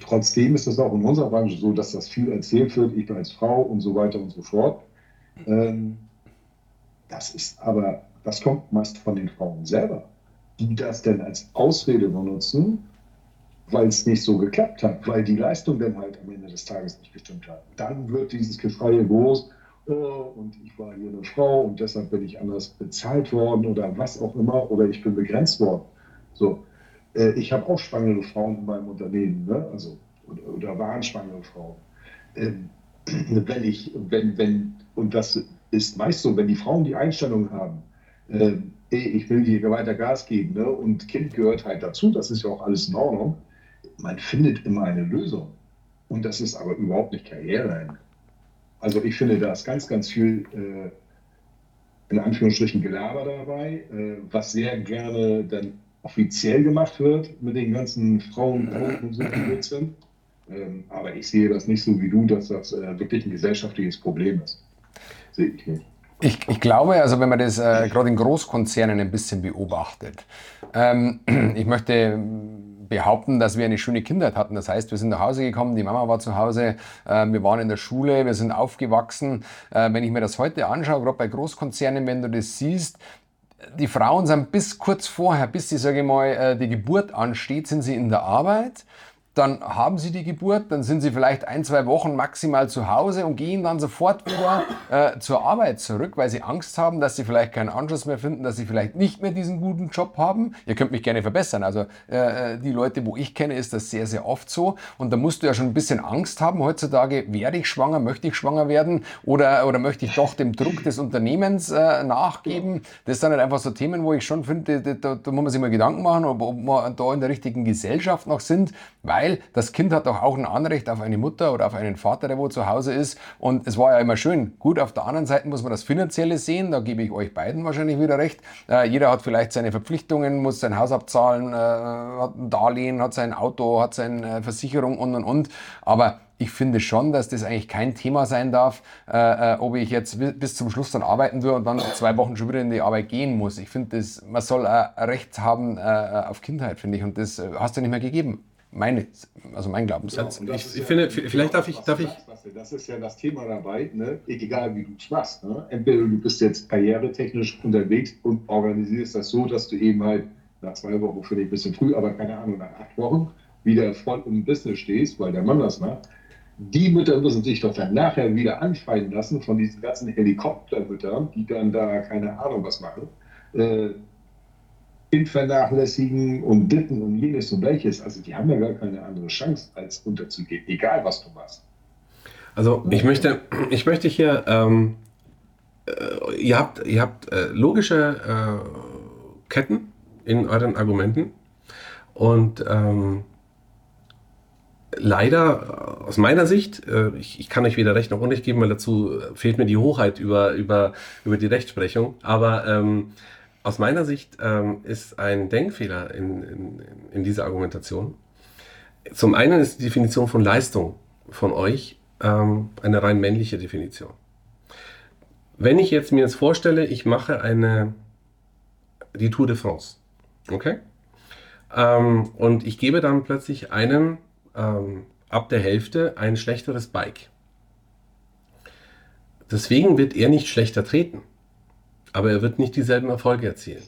trotzdem ist es auch in unserer Branche so, dass das viel erzählt wird, ich bin als Frau und so weiter und so fort. Ähm, das ist aber, das kommt meist von den Frauen selber, die das denn als Ausrede benutzen, weil es nicht so geklappt hat, weil die Leistung dann halt am Ende des Tages nicht gestimmt hat. Dann wird dieses Geschrei groß, oh, und ich war hier eine Frau und deshalb bin ich anders bezahlt worden oder was auch immer, oder ich bin begrenzt worden. So, äh, ich habe auch schwangere Frauen in meinem Unternehmen, ne? also, oder, oder waren schwangere Frauen. Ähm, <clears throat> wenn ich, wenn, wenn, und das ist meist so, wenn die Frauen die Einstellung haben, äh, ich will hier weiter Gas geben ne? und Kind gehört halt dazu, das ist ja auch alles in Ordnung, man findet immer eine Lösung. Und das ist aber überhaupt nicht Karriere. Also ich finde, da ist ganz, ganz viel äh, in Anführungsstrichen Gelaber dabei, äh, was sehr gerne dann offiziell gemacht wird mit den ganzen Frauen und so sind. Ähm, aber ich sehe das nicht so wie du, dass das äh, wirklich ein gesellschaftliches Problem ist. Sehe ich nicht. Ich, ich, glaube, also wenn man das äh, gerade in Großkonzernen ein bisschen beobachtet, ähm, <clears throat> ich möchte behaupten, dass wir eine schöne Kindheit hatten. Das heißt, wir sind nach Hause gekommen, die Mama war zu Hause, äh, wir waren in der Schule, wir sind aufgewachsen. Äh, wenn ich mir das heute anschaue, gerade bei Großkonzernen, wenn du das siehst, die Frauen sind bis kurz vorher, bis die, sage ich mal, äh, die Geburt ansteht, sind sie in der Arbeit. Dann haben sie die Geburt, dann sind sie vielleicht ein, zwei Wochen maximal zu Hause und gehen dann sofort wieder äh, zur Arbeit zurück, weil sie Angst haben, dass sie vielleicht keinen Anschluss mehr finden, dass sie vielleicht nicht mehr diesen guten Job haben. Ihr könnt mich gerne verbessern. Also äh, die Leute, wo ich kenne, ist das sehr, sehr oft so. Und da musst du ja schon ein bisschen Angst haben heutzutage, werde ich schwanger, möchte ich schwanger werden oder, oder möchte ich doch dem Druck des Unternehmens äh, nachgeben. Das sind halt einfach so Themen, wo ich schon finde, da, da, da muss man sich mal Gedanken machen, ob, ob wir da in der richtigen Gesellschaft noch sind, weil weil das Kind hat doch auch ein Anrecht auf eine Mutter oder auf einen Vater, der wo zu Hause ist. Und es war ja immer schön. Gut, auf der anderen Seite muss man das Finanzielle sehen, da gebe ich euch beiden wahrscheinlich wieder recht. Äh, jeder hat vielleicht seine Verpflichtungen, muss sein Haus abzahlen, äh, hat ein Darlehen, hat sein Auto, hat seine Versicherung und und und. Aber ich finde schon, dass das eigentlich kein Thema sein darf, äh, äh ob ich jetzt bis zum Schluss dann arbeiten würde und dann zwei Wochen schon wieder in die Arbeit gehen muss. Ich finde, man soll ein Recht haben äh, auf Kindheit, finde ich, und das äh, hast du nicht mehr gegeben meine, also mein Glaubenssatz. Ja, ich, ich finde, vielleicht darf ich, darf ich. Das ist ja das Thema dabei, ne? egal wie du es machst. Ne? Entweder du bist jetzt karrieretechnisch unterwegs und organisierst das so, dass du eben halt nach zwei Wochen, finde ich ein bisschen früh, aber keine Ahnung, nach acht Wochen wieder voll im Business stehst, weil der Mann das macht. Die Mütter müssen sich doch dann nachher wieder anfallen lassen von diesen ganzen Helikoptermüttern, die dann da keine Ahnung was machen. Äh, Kind vernachlässigen und Ditten und jenes und welches. Also die haben ja gar keine andere Chance, als unterzugehen, egal was du machst. Also ich möchte, ich möchte hier, ähm, äh, ihr habt, ihr habt äh, logische äh, Ketten in euren Argumenten und ähm, leider aus meiner Sicht, äh, ich, ich, kann euch weder Recht noch Unrecht geben, weil dazu fehlt mir die Hochheit über, über, über die Rechtsprechung, aber ähm, aus meiner Sicht ähm, ist ein Denkfehler in, in, in, dieser Argumentation. Zum einen ist die Definition von Leistung von euch ähm, eine rein männliche Definition. Wenn ich jetzt mir jetzt vorstelle, ich mache eine, die Tour de France, okay? Ähm, und ich gebe dann plötzlich einem ähm, ab der Hälfte ein schlechteres Bike. Deswegen wird er nicht schlechter treten aber er wird nicht dieselben Erfolge erzielen.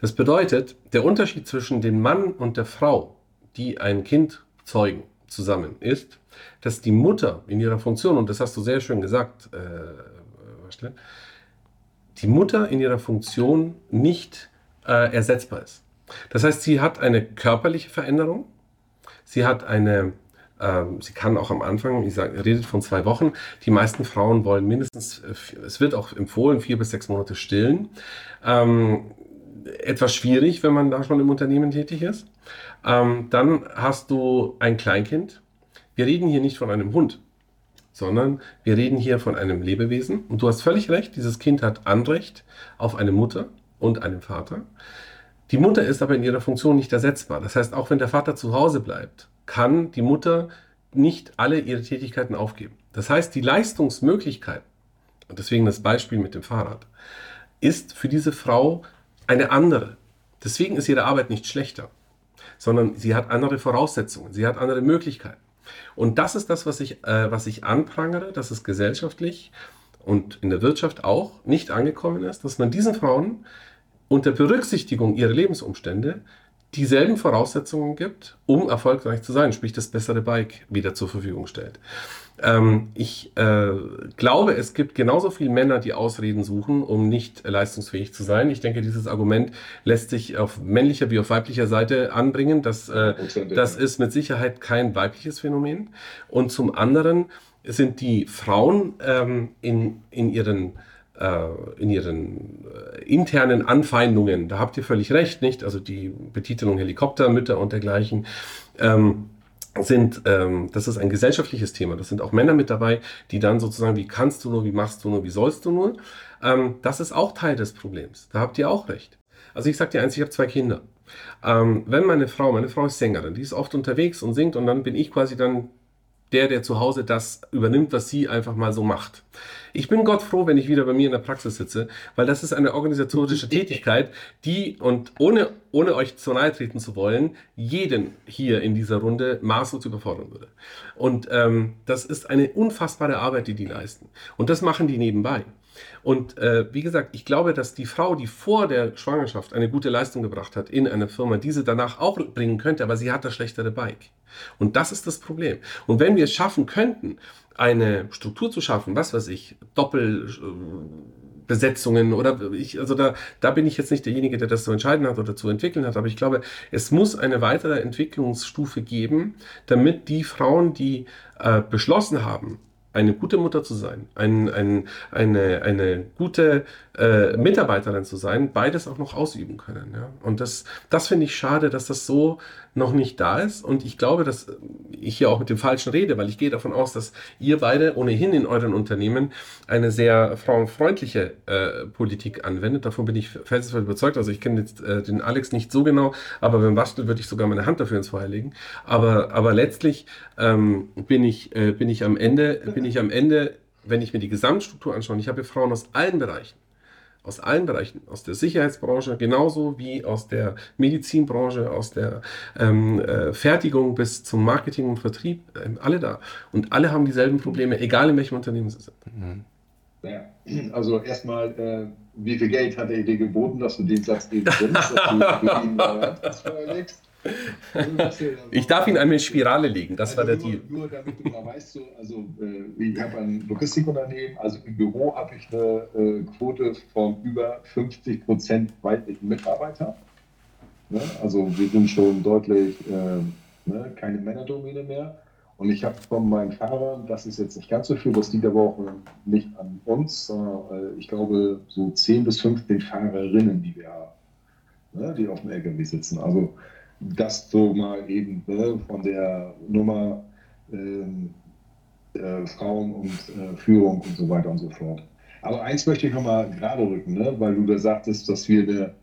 Das bedeutet, der Unterschied zwischen dem Mann und der Frau, die ein Kind zeugen, zusammen ist, dass die Mutter in ihrer Funktion, und das hast du sehr schön gesagt, äh, die Mutter in ihrer Funktion nicht äh, ersetzbar ist. Das heißt, sie hat eine körperliche Veränderung, sie hat eine ähm, sie kann auch am Anfang, ich sage, redet von zwei Wochen. Die meisten Frauen wollen mindestens, äh, es wird auch empfohlen, vier bis sechs Monate stillen. Ähm, etwas schwierig, wenn man da schon im Unternehmen tätig ist. Ähm, dann hast du ein Kleinkind. Wir reden hier nicht von einem Hund, sondern wir reden hier von einem Lebewesen. Und du hast völlig recht, dieses Kind hat Anrecht auf eine Mutter und einen Vater. Die Mutter ist aber in ihrer Funktion nicht ersetzbar. Das heißt, auch wenn der Vater zu Hause bleibt, kann die Mutter nicht alle ihre Tätigkeiten aufgeben. Das heißt, die Leistungsmöglichkeit, und deswegen das Beispiel mit dem Fahrrad, ist für diese Frau eine andere. Deswegen ist ihre Arbeit nicht schlechter, sondern sie hat andere Voraussetzungen, sie hat andere Möglichkeiten. Und das ist das, was ich, äh, was ich anprangere, dass es gesellschaftlich und in der Wirtschaft auch nicht angekommen ist, dass man diesen Frauen unter Berücksichtigung ihrer Lebensumstände dieselben Voraussetzungen gibt, um erfolgreich zu sein, sprich das bessere Bike wieder zur Verfügung stellt. Ähm, ich äh, glaube, es gibt genauso viele Männer, die Ausreden suchen, um nicht leistungsfähig zu sein. Ich denke, dieses Argument lässt sich auf männlicher wie auf weiblicher Seite anbringen. Das, äh, das ist mit Sicherheit kein weibliches Phänomen. Und zum anderen sind die Frauen ähm, in, in ihren in ihren äh, internen Anfeindungen, da habt ihr völlig recht, nicht? Also die Betitelung Helikoptermütter und dergleichen. Ähm, sind, ähm, das ist ein gesellschaftliches Thema. Das sind auch Männer mit dabei, die dann sozusagen, wie kannst du nur, wie machst du nur, wie sollst du nur. Ähm, das ist auch Teil des Problems. Da habt ihr auch recht. Also ich sage dir eins, ich habe zwei Kinder. Ähm, wenn meine Frau, meine Frau ist Sängerin, die ist oft unterwegs und singt und dann bin ich quasi dann der, der zu Hause das übernimmt, was sie einfach mal so macht. Ich bin Gott froh, wenn ich wieder bei mir in der Praxis sitze, weil das ist eine organisatorische <laughs> Tätigkeit, die, und ohne, ohne euch zu nahe treten zu wollen, jeden hier in dieser Runde maßlos überfordern würde. Und ähm, das ist eine unfassbare Arbeit, die die leisten. Und das machen die nebenbei. Und äh, wie gesagt, ich glaube, dass die Frau, die vor der Schwangerschaft eine gute Leistung gebracht hat in einer Firma, diese danach auch bringen könnte, aber sie hat das schlechtere Bike. Und das ist das Problem. Und wenn wir es schaffen könnten, eine Struktur zu schaffen, was weiß ich, Doppelbesetzungen oder ich, also da, da bin ich jetzt nicht derjenige, der das zu entscheiden hat oder zu entwickeln hat, aber ich glaube, es muss eine weitere Entwicklungsstufe geben, damit die Frauen, die äh, beschlossen haben, eine gute Mutter zu sein, ein, ein, eine, eine gute äh, Mitarbeiterin zu sein, beides auch noch ausüben können. Ja? Und das, das finde ich schade, dass das so noch nicht da ist. Und ich glaube, dass ich hier auch mit dem Falschen rede, weil ich gehe davon aus, dass ihr beide ohnehin in euren Unternehmen eine sehr frauenfreundliche äh, Politik anwendet. Davon bin ich felsenfest überzeugt. Also ich kenne jetzt äh, den Alex nicht so genau, aber beim Bastel würde ich sogar meine Hand dafür ins Feuer legen. Aber, aber letztlich ähm, bin, ich, äh, bin ich am Ende, bin ich am Ende, wenn ich mir die Gesamtstruktur anschaue, ich habe Frauen aus allen Bereichen aus allen Bereichen, aus der Sicherheitsbranche genauso wie aus der Medizinbranche, aus der ähm, äh, Fertigung bis zum Marketing und Vertrieb, äh, alle da. Und alle haben dieselben Probleme, egal in welchem Unternehmen sie sind. Mhm. Ja, also erstmal, äh, wie viel Geld hat er dir geboten, dass du den Satz eben <laughs> bringst, dass du ihn äh, ich darf ihn eine Spirale legen, das also war der nur, Deal. Nur damit du mal weißt, so, also äh, ich habe ein Logistikunternehmen, also im Büro habe ich eine äh, Quote von über 50 Prozent weiblichen Mitarbeiter. Ne? Also wir sind schon deutlich äh, ne? keine Männerdomäne mehr. Und ich habe von meinen Fahrern, das ist jetzt nicht ganz so viel, das liegt aber auch nicht an uns, sondern äh, ich glaube so 10 bis 15 Fahrerinnen, die wir haben, ne? die auf dem LKW sitzen. Also das so mal eben ne, von der Nummer ähm, äh, Frauen und äh, Führung und so weiter und so fort. Aber eins möchte ich nochmal gerade rücken, ne, weil du da sagtest, dass wir eine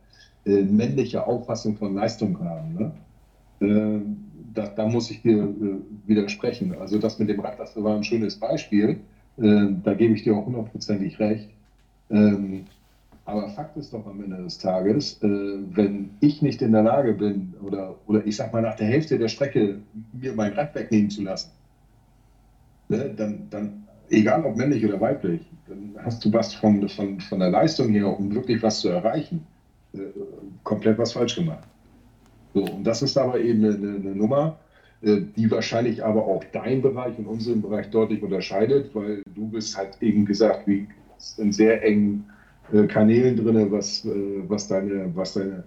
äh, männliche Auffassung von Leistung haben. Ne? Ähm, da, da, muss ich dir äh, widersprechen. Also das mit dem Rad, das war ein schönes Beispiel. Ähm, da gebe ich dir auch hundertprozentig recht. Ähm, aber Fakt ist doch am Ende des Tages, äh, wenn ich nicht in der Lage bin oder, oder ich sag mal nach der Hälfte der Strecke mir mein Rad wegnehmen zu lassen, ne, dann, dann, egal ob männlich oder weiblich, dann hast du was von, von, von der Leistung her, um wirklich was zu erreichen, äh, komplett was falsch gemacht. So, und das ist aber eben eine, eine Nummer, äh, die wahrscheinlich aber auch dein Bereich und unseren Bereich deutlich unterscheidet, weil du bist halt eben gesagt, wie in sehr engen Kanälen drin, was, äh, was, deine, was deine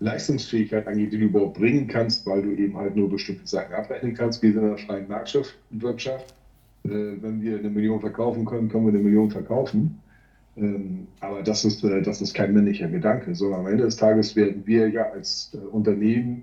Leistungsfähigkeit angeht, die du überhaupt bringen kannst, weil du eben halt nur bestimmte Sachen abrechnen kannst, wie in der freien Marktwirtschaft. Äh, wenn wir eine Million verkaufen können, können wir eine Million verkaufen. Ähm, aber das ist, das ist kein männlicher Gedanke, sondern am Ende des Tages werden wir ja als Unternehmen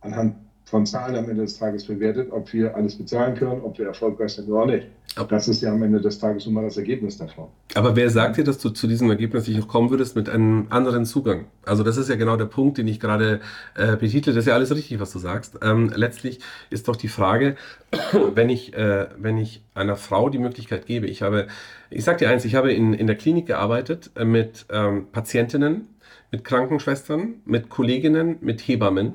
anhand von Zahlen am Ende des Tages bewertet, ob wir alles bezahlen können, ob wir erfolgreich sind oder nicht. Das ist ja am Ende des Tages immer das Ergebnis davon. Aber wer sagt dir, dass du zu diesem Ergebnis nicht auch kommen würdest mit einem anderen Zugang? Also das ist ja genau der Punkt, den ich gerade äh, betitle. Das ist ja alles richtig, was du sagst. Ähm, letztlich ist doch die Frage, <coughs> wenn ich, äh, wenn ich einer Frau die Möglichkeit gebe, ich habe, ich sag dir eins, ich habe in, in der Klinik gearbeitet mit ähm, Patientinnen, mit Krankenschwestern, mit Kolleginnen, mit Hebammen.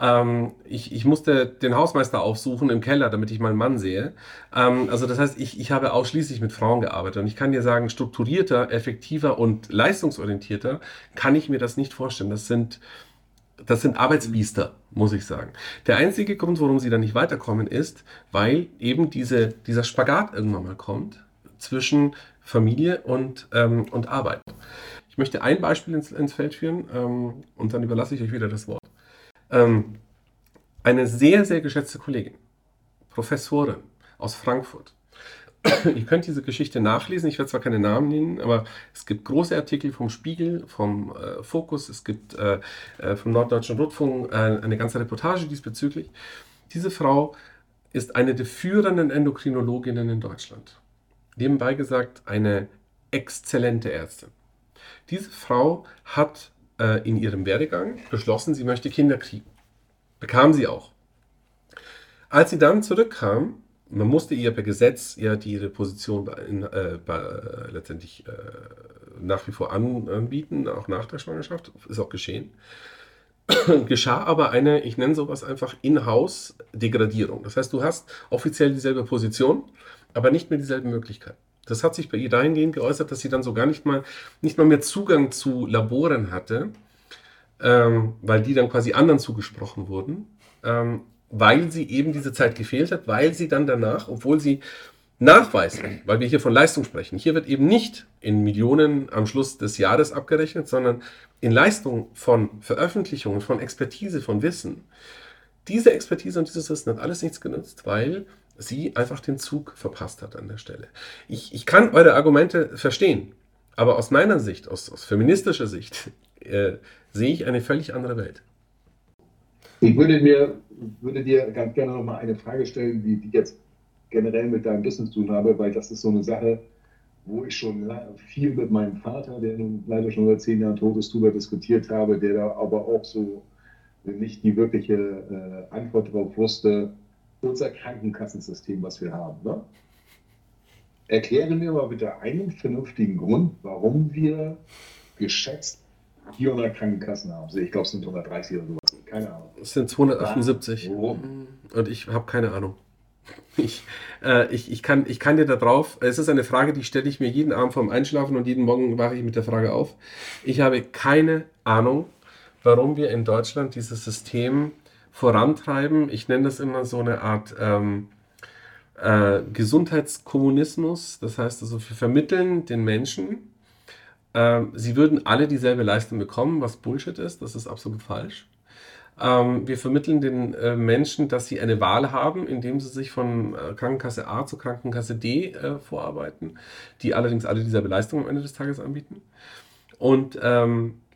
Ähm, ich, ich musste den Hausmeister aufsuchen im Keller, damit ich meinen Mann sehe. Ähm, also das heißt, ich, ich habe ausschließlich mit Frauen gearbeitet und ich kann dir sagen, strukturierter, effektiver und leistungsorientierter kann ich mir das nicht vorstellen. Das sind das sind Arbeitsbiester, muss ich sagen. Der einzige Grund, warum sie da nicht weiterkommen, ist, weil eben diese, dieser Spagat irgendwann mal kommt zwischen Familie und, ähm, und Arbeit. Ich möchte ein Beispiel ins, ins Feld führen ähm, und dann überlasse ich euch wieder das Wort. Ähm, eine sehr, sehr geschätzte Kollegin, Professorin aus Frankfurt. <clears throat> Ihr könnt diese Geschichte nachlesen. Ich werde zwar keine Namen nennen, aber es gibt große Artikel vom Spiegel, vom äh, Fokus, es gibt äh, äh vom Norddeutschen Rundfunk äh, eine ganze Reportage diesbezüglich. Diese Frau ist eine der führenden Endokrinologinnen in Deutschland. Nebenbei gesagt, eine exzellente Ärztin. Diese Frau hat äh, in ihrem Werdegang beschlossen, sie möchte Kinder kriegen. Bekam sie auch. Als sie dann zurückkam, man musste ihr per Gesetz ja ihre Position äh, äh, letztendlich äh, nach wie vor an, anbieten, auch nach der Schwangerschaft, ist auch geschehen. <clears throat> Geschah aber eine, ich nenne sowas einfach In-house-Degradierung. Das heißt, du hast offiziell dieselbe Position, aber nicht mehr dieselben Möglichkeiten. Das hat sich bei ihr dahingehend geäußert, dass sie dann so gar nicht mal, nicht mal mehr Zugang zu Laboren hatte, ähm, weil die dann quasi anderen zugesprochen wurden. Ähm, weil sie eben diese Zeit gefehlt hat, weil sie dann danach, obwohl sie nachweisen, weil wir hier von Leistung sprechen, hier wird eben nicht in Millionen am Schluss des Jahres abgerechnet, sondern in Leistung von Veröffentlichungen, von Expertise, von Wissen. Diese Expertise und dieses Wissen hat alles nichts genutzt, weil sie einfach den Zug verpasst hat an der Stelle. Ich, ich kann eure Argumente verstehen, aber aus meiner Sicht, aus, aus feministischer Sicht, äh, sehe ich eine völlig andere Welt. Ich würde, mir, würde dir ganz gerne noch mal eine Frage stellen, die, die jetzt generell mit deinem Business zu tun habe, weil das ist so eine Sache, wo ich schon viel mit meinem Vater, der leider schon seit zehn Jahren tot ist, darüber diskutiert habe, der da aber auch so nicht die wirkliche äh, Antwort darauf wusste, unser Krankenkassensystem, was wir haben. Ne? Erkläre mir mal bitte einen vernünftigen Grund, warum wir geschätzt 400 Krankenkassen haben. Ich glaube, es sind 130 oder sowas. Keine Ahnung. Es sind 278. Warum? Und ich habe keine Ahnung. Ich, äh, ich, ich, kann, ich kann dir da drauf, es ist eine Frage, die stelle ich mir jeden Abend vorm Einschlafen und jeden Morgen wache ich mit der Frage auf. Ich habe keine Ahnung, warum wir in Deutschland dieses System vorantreiben. Ich nenne das immer so eine Art ähm, äh, Gesundheitskommunismus. Das heißt also, wir vermitteln den Menschen, äh, sie würden alle dieselbe Leistung bekommen, was Bullshit ist. Das ist absolut falsch. Ähm, wir vermitteln den äh, Menschen, dass sie eine Wahl haben, indem sie sich von äh, Krankenkasse A zu Krankenkasse D äh, vorarbeiten, die allerdings alle dieselbe Leistung am Ende des Tages anbieten. Und ähm, äh,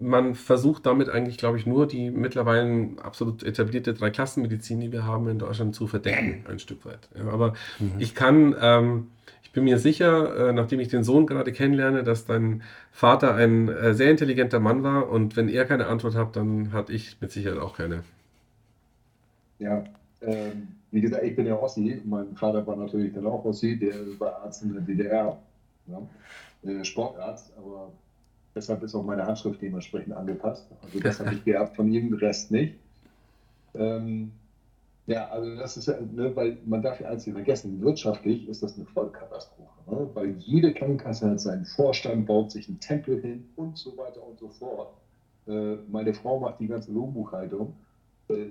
man versucht damit eigentlich, glaube ich, nur die mittlerweile absolut etablierte Dreiklassenmedizin, die wir haben in Deutschland, zu verdecken, ein Stück weit. Ja, aber mhm. ich kann ähm, ich bin mir sicher, äh, nachdem ich den Sohn gerade kennenlerne, dass dein Vater ein äh, sehr intelligenter Mann war und wenn er keine Antwort hat, dann hatte ich mit Sicherheit auch keine. Ja, ähm, wie gesagt, ich bin ja Ossi. Mein Vater war natürlich dann auch Ossi, der war Arzt in der DDR, ja? äh, Sportarzt, aber deshalb ist auch meine Handschrift dementsprechend angepasst. Also das habe <laughs> ich geerbt von ihm, Rest nicht. Ähm, ja, also das ist ja, ne, weil man darf ja eins nicht vergessen, wirtschaftlich ist das eine Vollkatastrophe, ne? weil jede Krankenkasse hat seinen Vorstand, baut sich einen Tempel hin und so weiter und so fort. Äh, meine Frau macht die ganze Lohnbuchhaltung. Äh,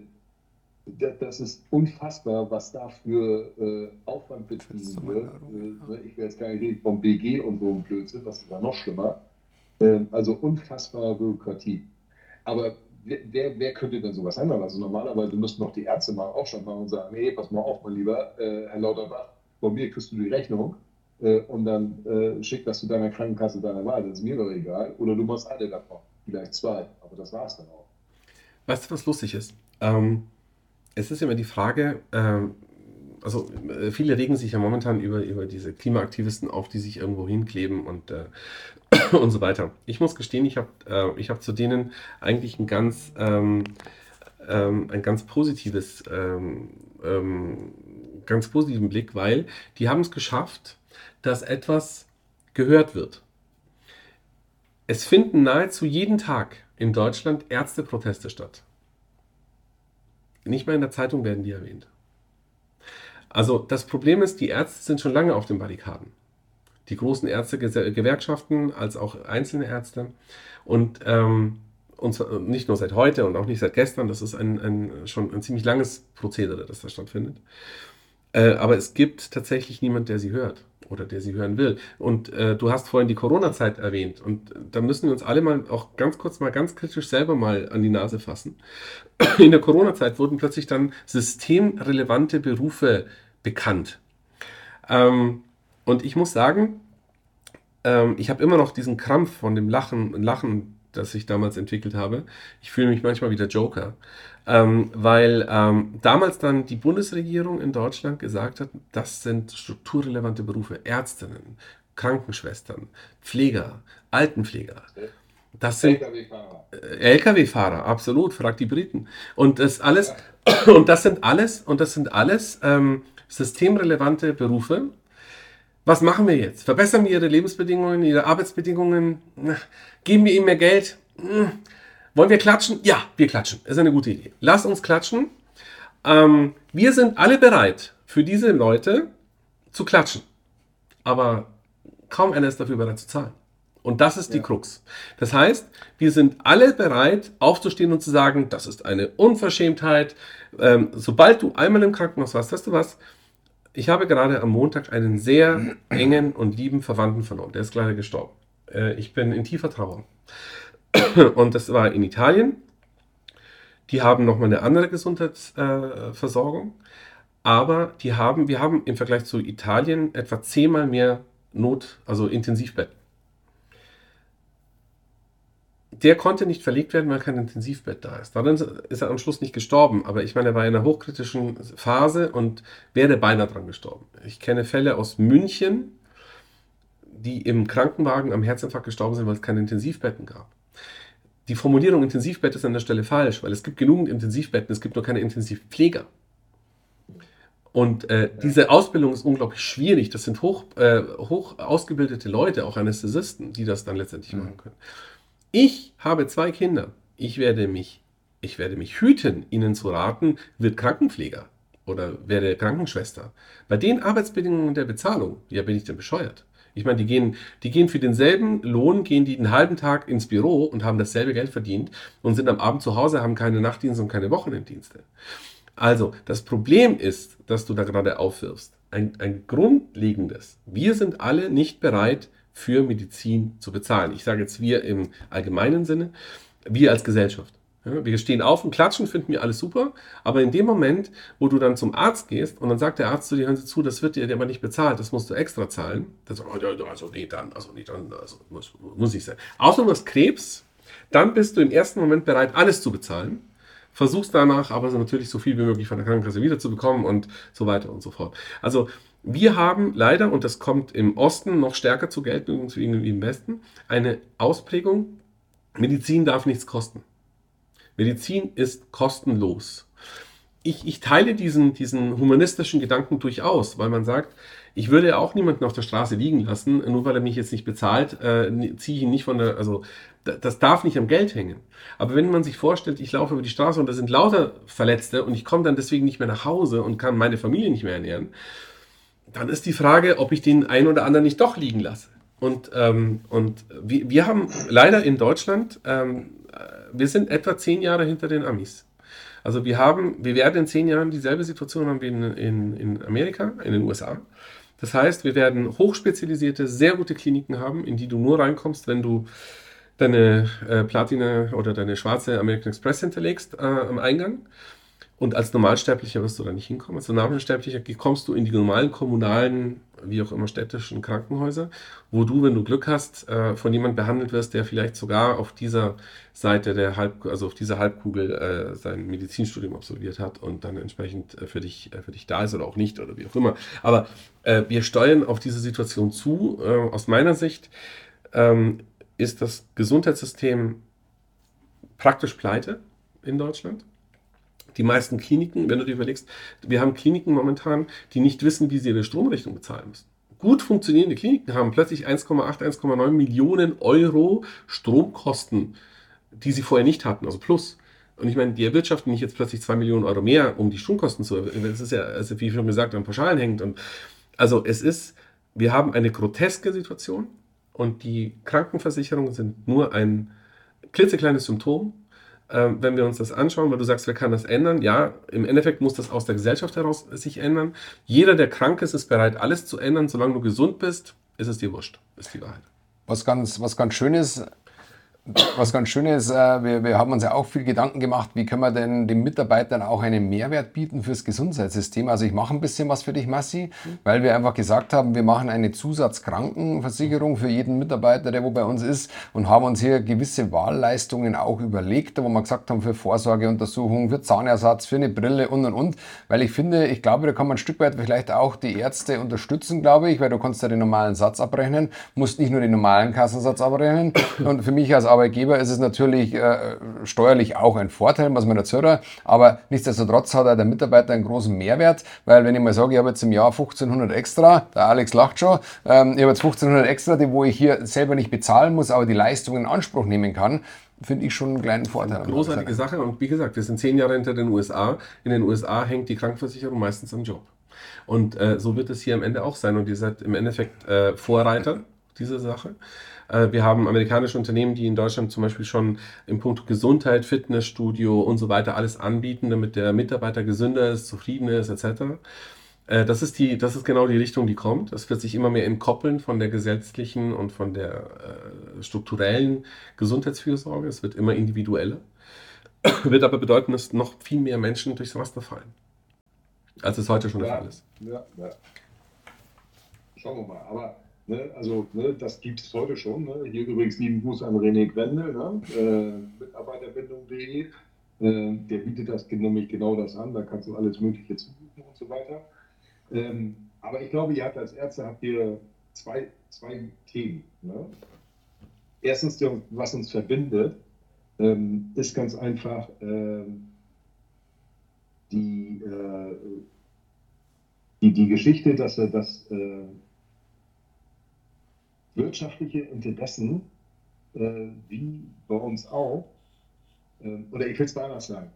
das ist unfassbar, was da für äh, Aufwand betrieben wird. Äh, ne, ich will jetzt gar nicht reden vom BG und so ein Blödsinn, das ist ja noch schlimmer. Äh, also unfassbare Bürokratie. Aber wer, wer, könnte denn sowas ändern? Also normalerweise müssten doch die Ärzte mal aufstehen und sagen, nee, pass mal auf, mein Lieber, äh, Herr Lauterbach, von mir kriegst du die Rechnung äh, und dann äh, schick das zu deiner Krankenkasse deiner Wahl, das ist mir doch egal. Oder du machst alle davon, vielleicht zwei, aber das war es dann auch. Weißt du, was lustig ist? Ähm, es ist immer die Frage, ähm, also äh, viele regen sich ja momentan über, über diese Klimaaktivisten auf, die sich irgendwo hinkleben und äh, <coughs> und so weiter. Ich muss gestehen, ich habe äh, hab zu denen eigentlich ein ganz, ähm, ähm, ein ganz positives, ähm, ähm ganz positiven Blick, weil die haben es geschafft, dass etwas gehört wird. Es finden nahezu jeden Tag in Deutschland Ärzteproteste statt. Nicht mal in der Zeitung werden die erwähnt. Also das Problem ist, die Ärzte sind schon lange auf den Barrikaden die großen Ärztegewerkschaften als auch einzelne Ärzte. Und, ähm, und nicht nur seit heute und auch nicht seit gestern, das ist ein, ein schon ein ziemlich langes Prozedere, das da stattfindet. Äh, aber es gibt tatsächlich niemand, der sie hört oder der sie hören will. Und äh, du hast vorhin die Corona-Zeit erwähnt und da müssen wir uns alle mal auch ganz kurz mal ganz kritisch selber mal an die Nase fassen. <clears throat> In der Corona-Zeit wurden plötzlich dann systemrelevante Berufe bekannt. Ähm, und ich muss sagen, ähm, ich habe immer noch diesen Krampf von dem Lachen, Lachen, das ich damals entwickelt habe. Ich fühle mich manchmal wie der Joker. Ähm, weil ähm, damals dann die Bundesregierung in Deutschland gesagt hat, das sind strukturrelevante Berufe. Ärztinnen, Krankenschwestern, Pfleger, Altenpfleger. Das sind LKW-Fahrer. Äh, LKW-Fahrer, absolut, fragt die Briten. Und das alles, und das sind alles, und das sind alles ähm, systemrelevante Berufe, was machen wir jetzt? Verbessern wir ihre Lebensbedingungen, ihre Arbeitsbedingungen? Geben wir ihnen mehr Geld? Hm. Wollen wir klatschen? Ja, wir klatschen. Ist eine gute Idee. Lass uns klatschen. Ähm, wir sind alle bereit, für diese Leute zu klatschen. Aber kaum einer ist dafür bereit zu zahlen. Und das ist die Krux. Das heißt, wir sind alle bereit, aufzustehen und zu sagen, das ist eine Unverschämtheit. Ähm, sobald du einmal im Krankenhaus warst, weißt du was? Ich habe gerade am Montag einen sehr engen und lieben Verwandten verloren. Der ist leider gestorben. Äh, ich bin in tiefer Trauer. Und das war in Italien. Die haben nochmal eine andere Gesundheitsversorgung. aber die haben, wir haben im Vergleich zu Italien etwa zehnmal mehr Not, also Intensivbetten. Der konnte nicht verlegt werden, weil kein Intensivbett da ist. Dann ist er am Schluss nicht gestorben, aber ich meine, er war in einer hochkritischen Phase und wäre beinahe dran gestorben. Ich kenne Fälle aus München, die im Krankenwagen am Herzinfarkt gestorben sind, weil es keine Intensivbetten gab. Die Formulierung Intensivbett ist an der Stelle falsch, weil es gibt genügend Intensivbetten, es gibt nur keine Intensivpfleger. Und äh, diese Ausbildung ist unglaublich schwierig. Das sind hoch, äh, hoch ausgebildete Leute, auch Anästhesisten, die das dann letztendlich mhm. machen können. Ich habe zwei Kinder. Ich werde mich, ich werde mich hüten, ihnen zu raten, wird Krankenpfleger oder werde Krankenschwester. Bei den Arbeitsbedingungen der Bezahlung, ja, bin ich denn bescheuert? Ich meine, die gehen, die gehen für denselben Lohn, gehen die einen halben Tag ins Büro und haben dasselbe Geld verdient und sind am Abend zu Hause, haben keine Nachtdienste und keine Wochenenddienste. Also, das Problem ist, dass du da gerade aufwirfst, ein, ein grundlegendes. Wir sind alle nicht bereit, für Medizin zu bezahlen. Ich sage jetzt wir im allgemeinen Sinne, wir als Gesellschaft. Wir stehen auf und klatschen, finden wir alles super, aber in dem Moment, wo du dann zum Arzt gehst und dann sagt der Arzt zu dir, hören Sie zu, das wird dir aber nicht bezahlt, das musst du extra zahlen. Dann sagt oh, also nee, dann, also nee, dann, also muss, muss ich sein. Außer du hast Krebs, dann bist du im ersten Moment bereit, alles zu bezahlen, versuchst danach aber natürlich so viel wie möglich von der Krankenkasse wiederzubekommen und so weiter und so fort. Also wir haben leider, und das kommt im Osten noch stärker zu gelten als im Westen, eine Ausprägung, Medizin darf nichts kosten. Medizin ist kostenlos. Ich, ich teile diesen, diesen humanistischen Gedanken durchaus, weil man sagt, ich würde auch niemanden auf der Straße liegen lassen, nur weil er mich jetzt nicht bezahlt, äh, ziehe ich ihn nicht von der, also das darf nicht am Geld hängen. Aber wenn man sich vorstellt, ich laufe über die Straße und da sind lauter Verletzte und ich komme dann deswegen nicht mehr nach Hause und kann meine Familie nicht mehr ernähren, dann ist die Frage, ob ich den einen oder anderen nicht doch liegen lasse. Und, ähm, und wir, wir haben leider in Deutschland ähm, wir sind etwa zehn Jahre hinter den Amis. Also wir haben, wir werden in zehn Jahren dieselbe Situation haben wie in, in, in Amerika, in den USA. Das heißt, wir werden hochspezialisierte, sehr gute Kliniken haben, in die du nur reinkommst, wenn du deine äh, Platina oder deine schwarze American Express hinterlegst äh, am Eingang. Und als Normalsterblicher wirst du da nicht hinkommen. Als Normalsterblicher kommst du in die normalen kommunalen, wie auch immer städtischen Krankenhäuser, wo du, wenn du Glück hast, äh, von jemandem behandelt wirst, der vielleicht sogar auf dieser Seite der Halb, also auf dieser Halbkugel äh, sein Medizinstudium absolviert hat und dann entsprechend äh, für dich, für dich da ist oder auch nicht oder wie auch immer. Aber wir steuern auf diese Situation zu. aus meiner Sicht ähm, ist das Gesundheitssystem praktisch pleite in Deutschland die meisten Kliniken, wenn du dir überlegst, wir haben Kliniken momentan, die nicht wissen, wie sie ihre Stromrechnung bezahlen müssen. Gut funktionierende Kliniken haben plötzlich 1,8, 1,9 Millionen Euro Stromkosten, die sie vorher nicht hatten, also plus. Und ich meine, die erwirtschaften nicht jetzt plötzlich 2 Millionen Euro mehr, um die Stromkosten zu Das ist ja, also wie schon gesagt, an Pauschalen hängt. Und also es ist, wir haben eine groteske Situation und die Krankenversicherungen sind nur ein klitzekleines Symptom ähm, wenn wir uns das anschauen, weil du sagst, wer kann das ändern? Ja, im Endeffekt muss das aus der Gesellschaft heraus sich ändern. Jeder, der krank ist, ist bereit, alles zu ändern. Solange du gesund bist, ist es dir wurscht, ist die Wahrheit. Was ganz, was ganz schön ist, was ganz schön ist, äh, wir, wir, haben uns ja auch viel Gedanken gemacht, wie können wir denn den Mitarbeitern auch einen Mehrwert bieten fürs Gesundheitssystem. Also ich mache ein bisschen was für dich, Massi, weil wir einfach gesagt haben, wir machen eine Zusatzkrankenversicherung für jeden Mitarbeiter, der wo bei uns ist und haben uns hier gewisse Wahlleistungen auch überlegt, wo wir gesagt haben, für Vorsorgeuntersuchungen, für Zahnersatz, für eine Brille und und und. Weil ich finde, ich glaube, da kann man ein Stück weit vielleicht auch die Ärzte unterstützen, glaube ich, weil du kannst ja den normalen Satz abrechnen, musst nicht nur den normalen Kassensatz abrechnen. Und für mich als Arbeitgeber ist es natürlich äh, steuerlich auch ein Vorteil, was man dazu hat. Aber nichtsdestotrotz hat auch der Mitarbeiter einen großen Mehrwert, weil wenn ich mal sage, ich habe jetzt im Jahr 1500 extra, der Alex lacht schon, ähm, ich habe jetzt 1500 extra, die wo ich hier selber nicht bezahlen muss, aber die Leistungen in Anspruch nehmen kann, finde ich schon einen kleinen Vorteil. Großartige Sache und wie gesagt, wir sind zehn Jahre hinter den USA. In den USA hängt die Krankenversicherung meistens am Job. Und äh, so wird es hier am Ende auch sein. Und ihr seid im Endeffekt äh, Vorreiter diese Sache. Äh, wir haben amerikanische Unternehmen, die in Deutschland zum Beispiel schon im Punkt Gesundheit, Fitnessstudio und so weiter alles anbieten, damit der Mitarbeiter gesünder ist, zufriedener ist, etc. Äh, das ist, die, das ist genau die Richtung, die kommt. Das wird sich immer mehr entkoppeln von der gesetzlichen und von der äh, strukturellen Gesundheitsfürsorge. Es wird immer individueller. <clears throat> wird aber bedeuten, dass noch viel mehr Menschen durchs Raster fallen, als es heute schon ja, der Fall ist. Ja, ja. Schauen wir mal. Aber ne, also ne, das gibt es heute schon. Ne? Hier übrigens lieben Gruß an René Gwendel, ne? äh, Mitarbeiterbindung.de. Äh, der bietet das nämlich genau das an. Da kannst du alles Mögliche zubuchen und so weiter. Ähm, aber ich glaube, ihr habt als Ärzte habt ihr zwei, zwei Themen. Ne? Erstens, was uns verbindet, ähm, ist ganz einfach ähm, die, äh, die, die Geschichte, dass er das äh, wirtschaftliche Interessen, äh, wie bei uns auch, äh, oder ich will es mal anders sagen,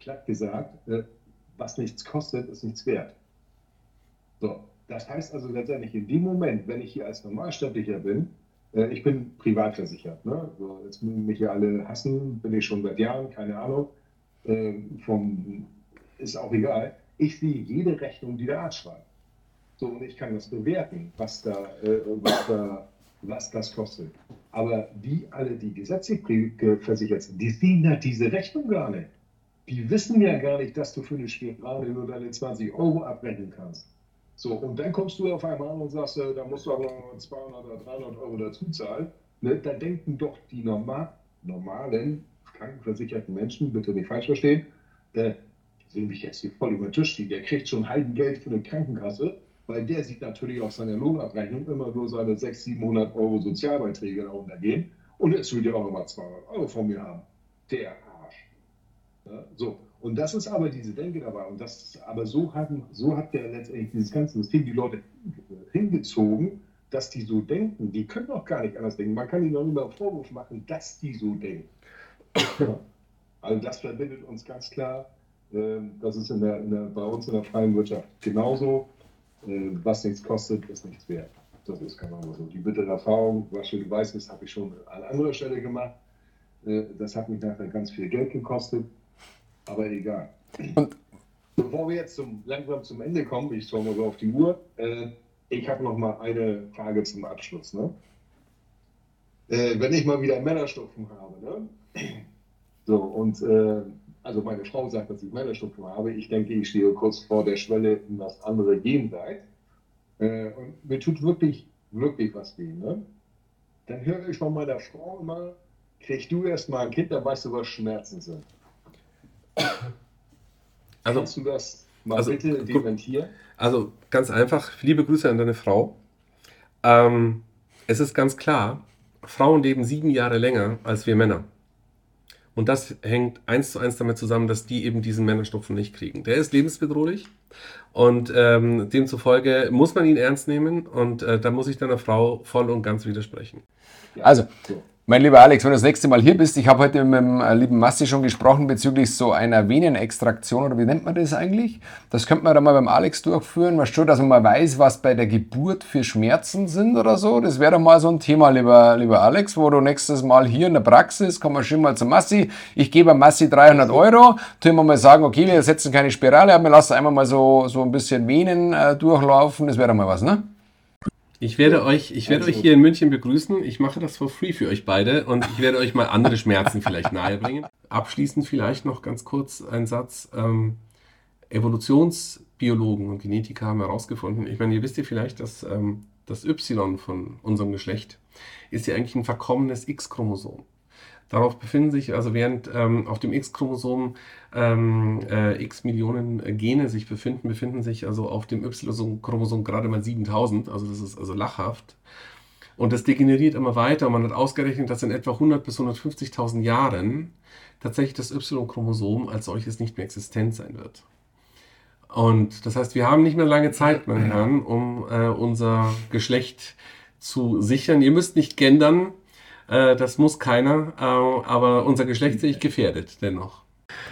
platt gesagt, äh, was nichts kostet, ist nichts wert. So, das heißt also letztendlich in dem Moment, wenn ich hier als Normalsterblicher bin, äh, ich bin privat versichert. Ne? So, jetzt mögen mich ja alle hassen, bin ich schon seit Jahren, keine Ahnung. Äh, vom, ist auch egal. Ich sehe jede Rechnung, die der Arzt schreibt. So, und ich kann das bewerten, was da, äh, was da, was das kostet. Aber die alle, die gesetzlich versichert sind, die sehen da diese Rechnung gar nicht. Die wissen ja gar nicht, dass du für eine Spirale nur deine 20 Euro abrechnen kannst. So, und dann kommst du auf einmal an und sagst, äh, da musst du aber noch 200 oder 300 Euro dazu zahlen. Ne? Da denken doch die normal, normalen, krankenversicherten Menschen, bitte nicht falsch verstehen, äh, sehen mich jetzt hier voll über den Tisch, der kriegt schon Heidengeld für eine Krankenkasse, weil der sieht natürlich auf seiner Lohnabrechnung immer nur seine 600, 700 Euro Sozialbeiträge runtergehen und jetzt will der auch nochmal 200 Euro von mir haben. Der Arsch. Ja, so, und das ist aber diese Denke dabei. Und das, aber so, haben, so hat der letztendlich dieses ganze System die Leute hingezogen, dass die so denken. Die können doch gar nicht anders denken. Man kann ihnen noch immer Vorwurf machen, dass die so denken. <coughs> Also das verbindet uns ganz klar. Ähm, das ist in der, in der, bei uns in der freien Wirtschaft genauso. Ähm, was nichts kostet, ist nichts wert. Das ist genau so. Die bittere Erfahrung, was du weißt, das habe ich schon an anderer Stelle gemacht. Äh, das hat mich nachher ganz viel Geld gekostet. Aber egal. Und Bevor wir jetzt zum, langsam zum Ende kommen, ich schaue mal so auf die Uhr, äh, ich habe noch mal eine Frage zum Abschluss. Ne? Äh, wenn ich mal wieder Männerstupfen habe, ne? so und äh, also meine Frau sagt, dass ich Männerstupfen habe, ich denke, ich stehe kurz vor der Schwelle in das andere Jenseits äh, und mir tut wirklich, wirklich was weh. Ne? Dann höre ich von meiner Frau immer, krieg du erst mal ein Kind, dann weißt du, was Schmerzen sind. Also, Kannst du das mal also, bitte dementieren? Also ganz einfach, liebe Grüße an deine Frau. Ähm, es ist ganz klar, Frauen leben sieben Jahre länger als wir Männer. Und das hängt eins zu eins damit zusammen, dass die eben diesen Männerstupfen nicht kriegen. Der ist lebensbedrohlich und ähm, demzufolge muss man ihn ernst nehmen und äh, da muss ich deiner Frau voll und ganz widersprechen. Also, mein lieber Alex, wenn du das nächste Mal hier bist, ich habe heute mit dem äh, lieben Massi schon gesprochen bezüglich so einer Venenextraktion oder wie nennt man das eigentlich? Das könnte man dann mal beim Alex durchführen, weißt du, dass man mal weiß, was bei der Geburt für Schmerzen sind oder so. Das wäre doch mal so ein Thema, lieber, lieber Alex, wo du nächstes Mal hier in der Praxis, komm mal schön mal zu Massi, ich gebe Massi 300 Euro, tun wir mal sagen, okay, wir setzen keine Spirale ab, wir lassen einmal mal so, so ein bisschen Venen äh, durchlaufen, das wäre doch mal was, ne? Ich werde euch, ich werde also. euch hier in München begrüßen. Ich mache das for free für euch beide und ich werde euch mal andere Schmerzen vielleicht nahebringen. Abschließend vielleicht noch ganz kurz ein Satz. Ähm, Evolutionsbiologen und Genetiker haben herausgefunden, ich meine, ihr wisst ja vielleicht, dass ähm, das Y von unserem Geschlecht ist ja eigentlich ein verkommenes X-Chromosom. Darauf befinden sich, also während ähm, auf dem X-Chromosom ähm, äh, x Millionen Gene sich befinden, befinden sich also auf dem Y-Chromosom gerade mal 7000. Also das ist also lachhaft. Und das degeneriert immer weiter. Und man hat ausgerechnet, dass in etwa 100 bis 150.000 Jahren tatsächlich das Y-Chromosom als solches nicht mehr existent sein wird. Und das heißt, wir haben nicht mehr lange Zeit, meine Herren, um äh, unser Geschlecht zu sichern. Ihr müsst nicht gendern, äh, das muss keiner, äh, aber unser Geschlecht sehe ich gefährdet dennoch.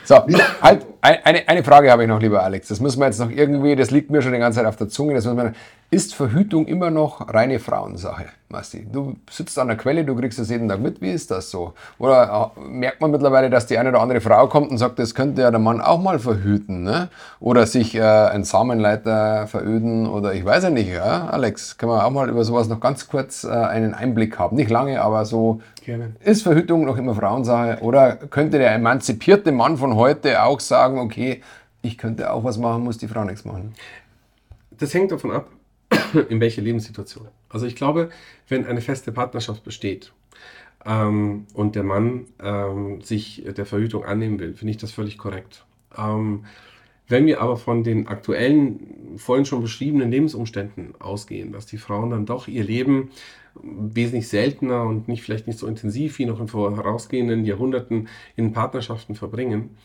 So, halt, eine, eine Frage habe ich noch, lieber Alex. Das müssen wir jetzt noch irgendwie, das liegt mir schon die ganze Zeit auf der Zunge, das müssen wir, Ist Verhütung immer noch reine Frauensache, Masti? Du sitzt an der Quelle, du kriegst das jeden Tag mit. Wie ist das so? Oder äh, merkt man mittlerweile, dass die eine oder andere Frau kommt und sagt, das könnte ja der Mann auch mal verhüten? Ne? Oder sich äh, ein Samenleiter veröden? Oder ich weiß ja nicht, ja? Alex, können wir auch mal über sowas noch ganz kurz äh, einen Einblick haben? Nicht lange, aber so. Gerne. Ist Verhütung noch immer Frauensache? Oder könnte der emanzipierte Mann von heute auch sagen, okay, ich könnte auch was machen, muss die Frau nichts machen? Das hängt davon ab, <coughs> in welcher Lebenssituation. Also ich glaube, wenn eine feste Partnerschaft besteht ähm, und der Mann ähm, sich der Verhütung annehmen will, finde ich das völlig korrekt. Ähm, wenn wir aber von den aktuellen, vorhin schon beschriebenen Lebensumständen ausgehen, dass die Frauen dann doch ihr Leben wesentlich seltener und nicht vielleicht nicht so intensiv wie noch in vorausgehenden Jahrhunderten in Partnerschaften verbringen,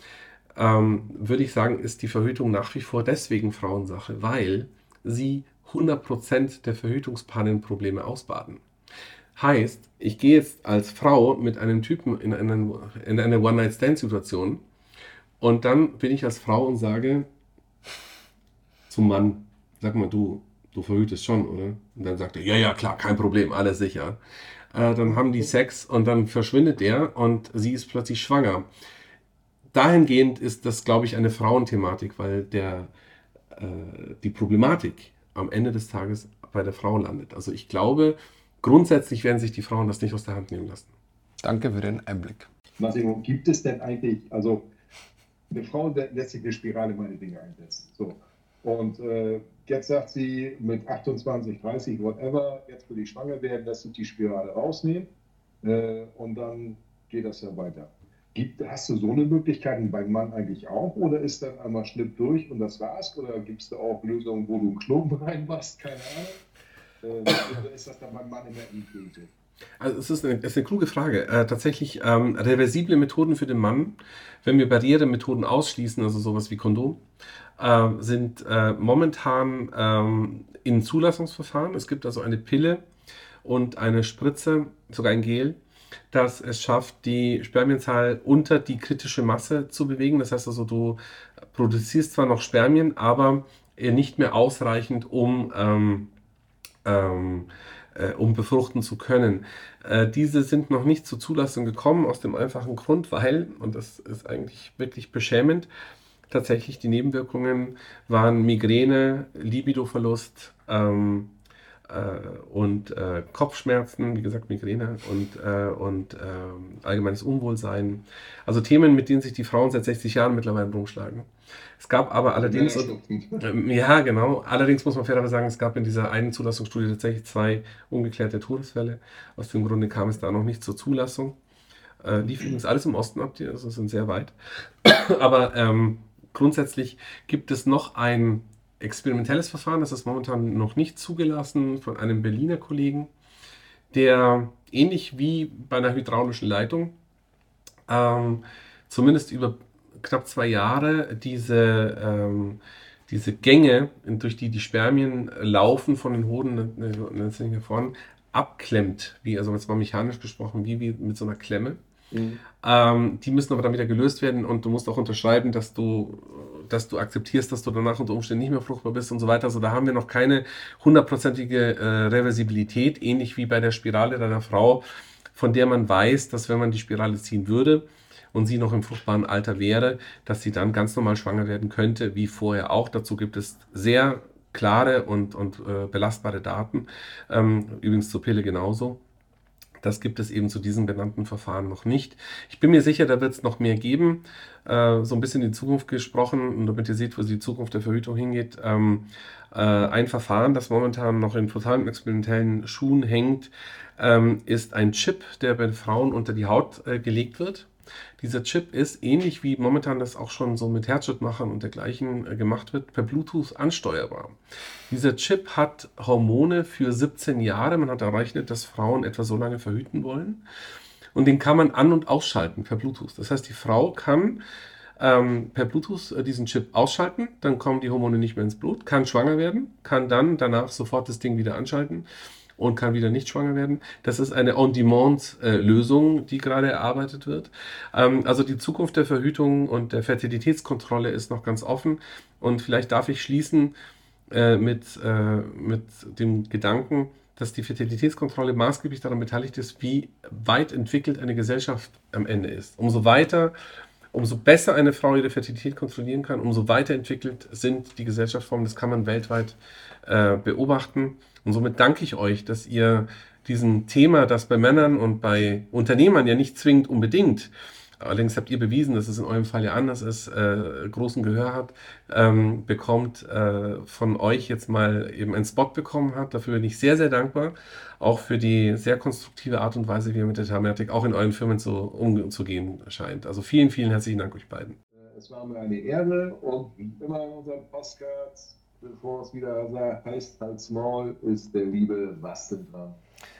ähm, würde ich sagen, ist die Verhütung nach wie vor deswegen Frauensache, weil sie 100% der Verhütungspannenprobleme ausbaden. Heißt, ich gehe jetzt als Frau mit einem Typen in, einen, in eine One-Night-Stand-Situation und dann bin ich als Frau und sage zum Mann, sag mal, du, du verhütest schon, oder? Und dann sagt er, ja, ja, klar, kein Problem, alles sicher. Äh, dann haben die Sex und dann verschwindet der und sie ist plötzlich schwanger. Dahingehend ist das, glaube ich, eine Frauenthematik, weil der, äh, die Problematik am Ende des Tages bei der Frau landet. Also ich glaube, grundsätzlich werden sich die Frauen das nicht aus der Hand nehmen lassen. Danke für den Einblick. Massimo, gibt es denn eigentlich, also eine Frau lässt sich eine Spirale meine Dinge einsetzen. So. Und äh, jetzt sagt sie mit 28, 30, whatever, jetzt will ich schwanger werden, lässt sich die Spirale rausnehmen äh, und dann geht das ja weiter. Gibt, hast du so eine Möglichkeit beim Mann eigentlich auch? Oder ist dann einmal Schnitt durch und das war's? Oder gibt es da auch Lösungen, wo du einen Knoten <laughs> reinmachst? Keine Ahnung. Äh, oder ist das dann beim Mann immer endgültig? Also es ist eine, es ist eine kluge Frage. Äh, tatsächlich ähm, reversible Methoden für den Mann, wenn wir Barrieremethoden ausschließen, also sowas wie Kondom, äh, sind äh, momentan ähm, in Zulassungsverfahren. Es gibt also eine Pille und eine Spritze, sogar ein Gel, dass es schafft, die Spermienzahl unter die kritische Masse zu bewegen. Das heißt also, du produzierst zwar noch Spermien, aber nicht mehr ausreichend, um, ähm, ähm, äh, um befruchten zu können. Äh, diese sind noch nicht zur Zulassung gekommen, aus dem einfachen Grund, weil, und das ist eigentlich wirklich beschämend, tatsächlich die Nebenwirkungen waren Migräne, Libidoverlust, ähm, äh, und äh, Kopfschmerzen, wie gesagt Migräne und, äh, und ähm, allgemeines Unwohlsein. Also Themen, mit denen sich die Frauen seit 60 Jahren mittlerweile rumschlagen. Es gab aber allerdings, äh, ja genau, allerdings muss man fairerweise sagen, es gab in dieser einen Zulassungsstudie tatsächlich zwei ungeklärte Todesfälle. Aus dem Grunde kam es da noch nicht zur Zulassung. Äh, lief übrigens alles im Osten ab, also sind sehr weit. aber ähm, grundsätzlich gibt es noch ein experimentelles Verfahren, das ist momentan noch nicht zugelassen von einem Berliner Kollegen, der ähnlich wie bei einer hydraulischen Leitung ähm, zumindest über knapp zwei Jahre diese, ähm, diese Gänge, durch die die Spermien laufen von den Hoden hier vorne, abklemmt, wie, also jetzt mal mechanisch gesprochen, wie, wie mit so einer Klemme. Mhm. Ähm, die müssen aber dann wieder gelöst werden und du musst auch unterschreiben, dass du dass du akzeptierst, dass du danach unter Umständen nicht mehr fruchtbar bist und so weiter. Also da haben wir noch keine hundertprozentige äh, Reversibilität, ähnlich wie bei der Spirale deiner Frau, von der man weiß, dass wenn man die Spirale ziehen würde und sie noch im fruchtbaren Alter wäre, dass sie dann ganz normal schwanger werden könnte, wie vorher auch. Dazu gibt es sehr klare und, und äh, belastbare Daten. Ähm, übrigens zur Pille genauso. Das gibt es eben zu diesem benannten Verfahren noch nicht. Ich bin mir sicher, da wird es noch mehr geben. Äh, so ein bisschen in die Zukunft gesprochen und damit ihr seht, wo die Zukunft der Verhütung hingeht. Ähm, äh, ein Verfahren, das momentan noch in totalen experimentellen Schuhen hängt, ähm, ist ein Chip, der bei Frauen unter die Haut äh, gelegt wird. Dieser Chip ist ähnlich wie momentan das auch schon so mit Herzschrittmachern und dergleichen äh, gemacht wird, per Bluetooth ansteuerbar. Dieser Chip hat Hormone für 17 Jahre. Man hat errechnet, dass Frauen etwa so lange verhüten wollen. Und den kann man an- und ausschalten per Bluetooth. Das heißt, die Frau kann ähm, per Bluetooth äh, diesen Chip ausschalten, dann kommen die Hormone nicht mehr ins Blut, kann schwanger werden, kann dann danach sofort das Ding wieder anschalten und kann wieder nicht schwanger werden. Das ist eine On-Demand-Lösung, die gerade erarbeitet wird. Ähm, also die Zukunft der Verhütung und der Fertilitätskontrolle ist noch ganz offen. Und vielleicht darf ich schließen äh, mit, äh, mit dem Gedanken, dass die Fertilitätskontrolle maßgeblich daran beteiligt ist, wie weit entwickelt eine Gesellschaft am Ende ist. Umso weiter, umso besser eine Frau ihre Fertilität kontrollieren kann, umso weiterentwickelt sind die Gesellschaftsformen. Das kann man weltweit äh, beobachten. Und somit danke ich euch, dass ihr diesem Thema, das bei Männern und bei Unternehmern ja nicht zwingend unbedingt allerdings habt ihr bewiesen, dass es in eurem Fall ja anders ist, äh, großen Gehör hat, ähm, bekommt, äh, von euch jetzt mal eben einen Spot bekommen hat. Dafür bin ich sehr, sehr dankbar. Auch für die sehr konstruktive Art und Weise, wie ihr mit der Thematik auch in euren Firmen so umzugehen scheint. Also vielen, vielen herzlichen Dank euch beiden. Es war mir eine Ehre und wie immer in unseren Postcards, bevor es wieder heißt, halt small, ist der liebe Basten dran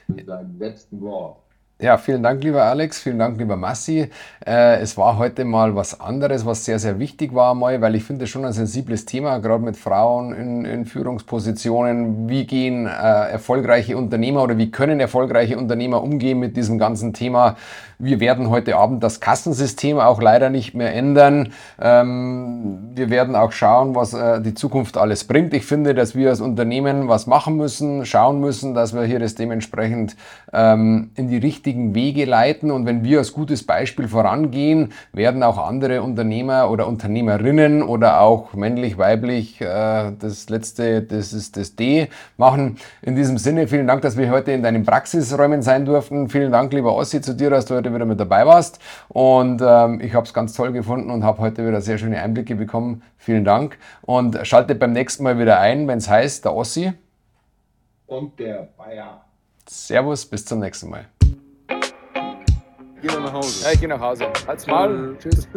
mit seinem letzten Wort. Ja, vielen Dank, lieber Alex, vielen Dank, lieber Massi. Äh, es war heute mal was anderes, was sehr, sehr wichtig war, mal, weil ich finde schon ein sensibles Thema, gerade mit Frauen in, in Führungspositionen. Wie gehen äh, erfolgreiche Unternehmer oder wie können erfolgreiche Unternehmer umgehen mit diesem ganzen Thema? Wir werden heute Abend das Kassensystem auch leider nicht mehr ändern. Ähm, wir werden auch schauen, was äh, die Zukunft alles bringt. Ich finde, dass wir als Unternehmen was machen müssen, schauen müssen, dass wir hier das dementsprechend ähm, in die richtigen Wege leiten. Und wenn wir als gutes Beispiel vorangehen, werden auch andere Unternehmer oder Unternehmerinnen oder auch männlich, weiblich, äh, das letzte, das ist das D, machen. In diesem Sinne, vielen Dank, dass wir heute in deinen Praxisräumen sein durften. Vielen Dank, lieber Ossi, zu dir, dass du heute wieder mit dabei warst. Und ähm, ich habe es ganz toll gefunden und habe heute wieder sehr schöne Einblicke bekommen. Vielen Dank. Und schaltet beim nächsten Mal wieder ein, wenn es heißt, der Ossi. Und der Bayer. Servus, bis zum nächsten Mal. Geh nach Hause. Ja, ich gehe nach Hause. Halt's mal. Tschüss.